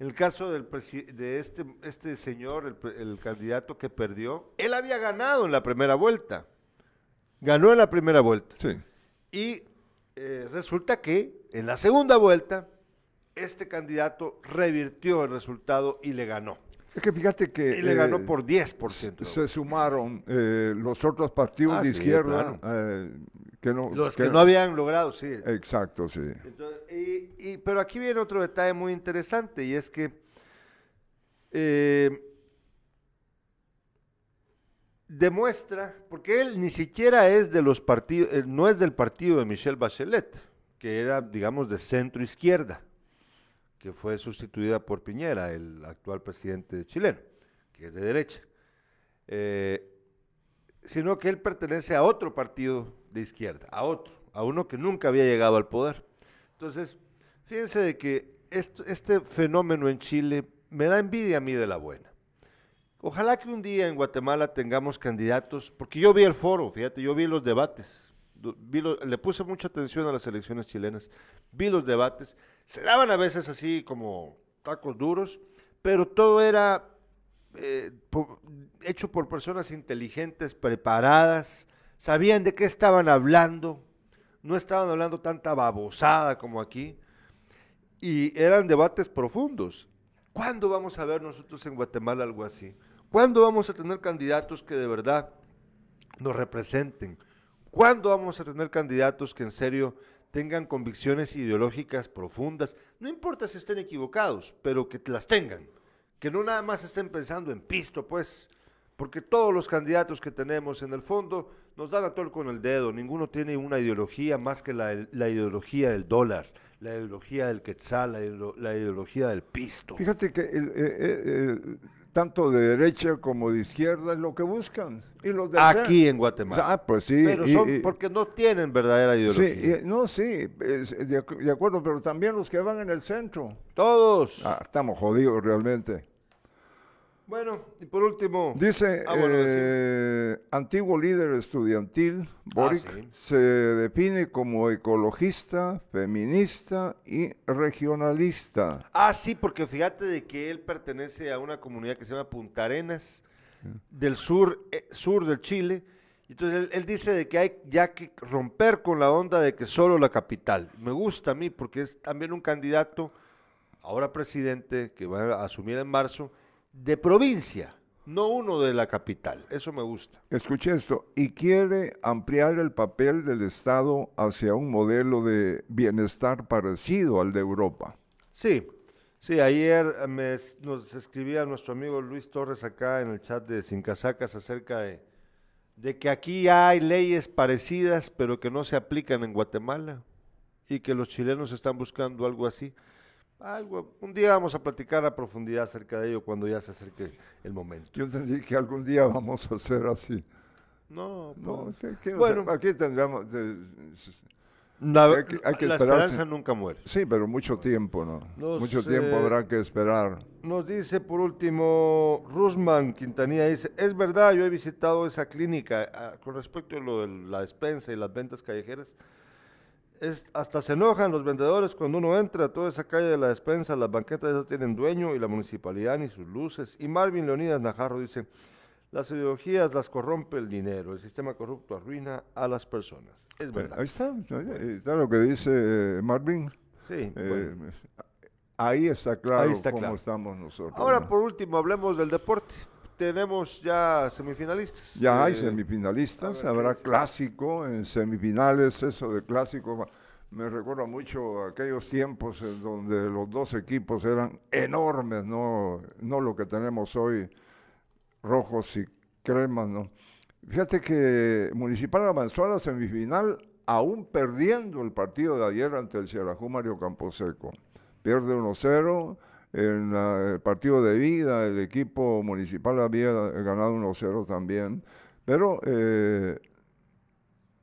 el caso del de este, este señor, el, candidato que perdió, él había ganado en la primera vuelta. Ganó en la primera vuelta. Sí. Y eh, resulta que en la segunda vuelta, este candidato revirtió el resultado y le ganó. Es que fíjate que... Y le ganó eh, por 10%. Se sumaron eh, los otros partidos ah, de izquierda los que, no habían logrado, sí. Exacto, sí. y, pero aquí viene otro detalle muy interesante y es que eh, demuestra, porque él ni siquiera es de los partidos, eh, no es del partido de Michelle Bachelet, que era, digamos, de centro izquierda, que fue sustituida por Piñera, el actual presidente chileno, que es de derecha. Eh, sino que él pertenece a otro partido de izquierda, a otro, a uno que nunca había llegado al poder. Entonces, fíjense de que este fenómeno en Chile me da envidia a mí de la buena. Ojalá que un día en Guatemala tengamos candidatos, porque yo vi el foro, fíjate, yo vi los debates, le puse mucha atención a las elecciones chilenas, vi los debates, se daban a veces así como tacos duros, pero todo era eh, hecho por personas inteligentes, preparadas, sabían de qué estaban hablando, no estaban hablando tanta babosada como aquí, y eran debates profundos. ¿Cuándo vamos a ver nosotros en Guatemala algo así? ¿Cuándo vamos a tener candidatos que de verdad nos representen? ¿Cuándo vamos a tener candidatos que en serio tengan convicciones ideológicas profundas? No importa si estén equivocados, pero que las tengan que no nada más estén pensando en pisto, pues, porque todos los candidatos que tenemos en el fondo nos dan a todo con el dedo, ninguno tiene una ideología más que la, ideología del dólar, la ideología del quetzal, la, ideología del pisto. Fíjate que el, eh, eh, tanto de derecha como de izquierda es lo que buscan. Y los de Aquí en Guatemala. Ah, pues sí. Pero son porque no tienen verdadera ideología. Sí, no, sí, de, acuerdo, pero también los que van en el centro. Todos. Ah, estamos jodidos realmente. Bueno, y por último. Dice, ah, eh, antiguo líder estudiantil, Boric, ah, se define como ecologista, feminista y regionalista. Ah, sí, porque fíjate de que él pertenece a una comunidad que se llama Punta Arenas, del sur, eh, sur del Chile. Entonces él, dice de que hay ya que romper con la onda de que solo la capital. Me gusta a mí porque es también un candidato, ahora presidente, que va a asumir en marzo, de provincia, no uno de la capital. Eso me gusta. Escuche esto, y quiere ampliar el papel del Estado hacia un modelo de bienestar parecido al de Europa. Sí, sí, ayer me, nos escribía nuestro amigo Luis Torres acá en el chat de Sin Casacas acerca de, de que aquí hay leyes parecidas pero que no se aplican en Guatemala y que los chilenos están buscando algo así. Algo, un día vamos a platicar a profundidad acerca de ello cuando ya se acerque el momento. Yo entendí que algún día vamos a hacer así. No, no pues, bueno, aquí tendremos... hay que, hay que la esperanza nunca muere. Sí, pero mucho tiempo, ¿no? mucho tiempo habrá que esperar. Nos dice por último Rusman Quintanilla, dice, es verdad, yo he visitado esa clínica ah, con respecto a lo de la despensa y las ventas callejeras hasta se enojan los vendedores cuando uno entra a toda esa calle de la despensa, las banquetas ya tienen dueño y la municipalidad ni sus luces. Y Marvin Leonidas Najarro dice, las ideologías las corrompe el dinero, el sistema corrupto arruina a las personas. Es verdad. Ahí está, está lo que dice Marvin. Sí, Eh, Ahí está claro Ahí está cómo claro. estamos nosotros. Ahora, ¿no? por último, hablemos del deporte. Tenemos ya semifinalistas. Ya hay Eh, semifinalistas, ver, habrá clásico en semifinales, eso de clásico me recuerda mucho a aquellos tiempos en donde los dos equipos eran enormes, no, no lo que tenemos hoy, rojos y cremas, ¿no? Fíjate que Municipal avanzó a la semifinal aún perdiendo el partido de ayer ante el Xelajú Mario Camposeco. Pierde 1-0. En la- el partido de vida, el equipo municipal había ganado 1-0 también. Pero eh,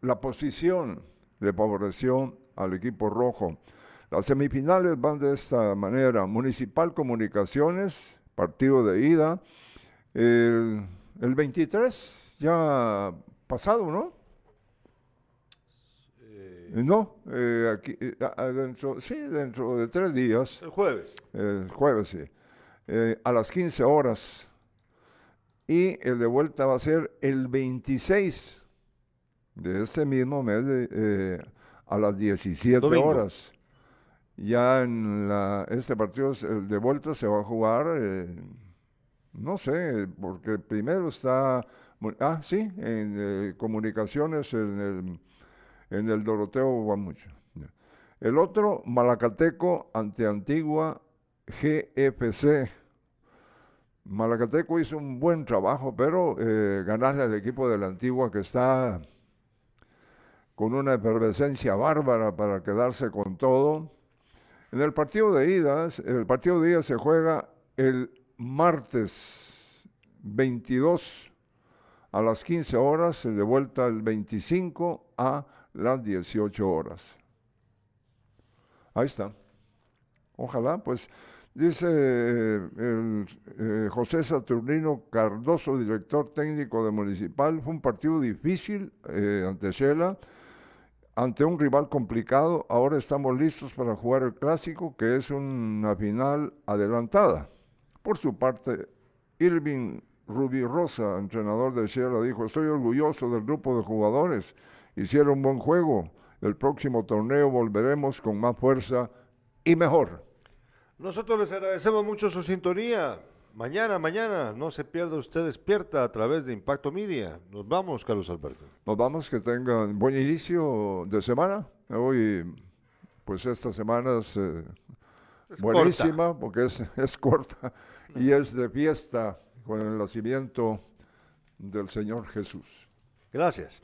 la posición le favoreció al equipo rojo. Las semifinales van de esta manera. Municipal Comunicaciones, partido de ida. El, el 23, ya pasado, ¿no? Eh, No, eh, aquí, eh, dentro, sí, dentro de tres días, el jueves. el jueves, sí, eh, a las 15 horas. Y el de vuelta va a ser el 26 de este mismo mes de, a las 17 Domingo. horas. Ya en la, este partido, el de vuelta se va a jugar, no sé, porque primero está, ah, sí, en comunicaciones, en el, en el Doroteo va mucho. El otro, Malacateco ante Antigua GFC. Malacateco hizo un buen trabajo, pero eh, ganarle al equipo de la Antigua que está con una efervescencia bárbara para quedarse con todo. En el partido de ida, el partido de ida se juega el martes 22 a las 15 horas, de vuelta el 25 a las 18 horas. Ahí está. Ojalá, pues, dice eh, el, eh, José Saturnino Cardoso, director técnico de Municipal, fue un partido difícil eh, ante Shela, ante un rival complicado. Ahora estamos listos para jugar el clásico, que es una final adelantada. Por su parte, Irving Rubirosa, entrenador de Shela, dijo, estoy orgulloso del grupo de jugadores, hicieron un buen juego. El próximo torneo volveremos con más fuerza y mejor. Nosotros les agradecemos mucho su sintonía. Mañana, mañana, no se pierda usted despierta a través de Impacto Media. Nos vamos, Carlos Alberto. Nos vamos, que tengan buen inicio de semana. Hoy, pues esta semana es, eh, Es buenísima porque es, [laughs] es corta y es de fiesta con el nacimiento del Señor Jesús. Gracias.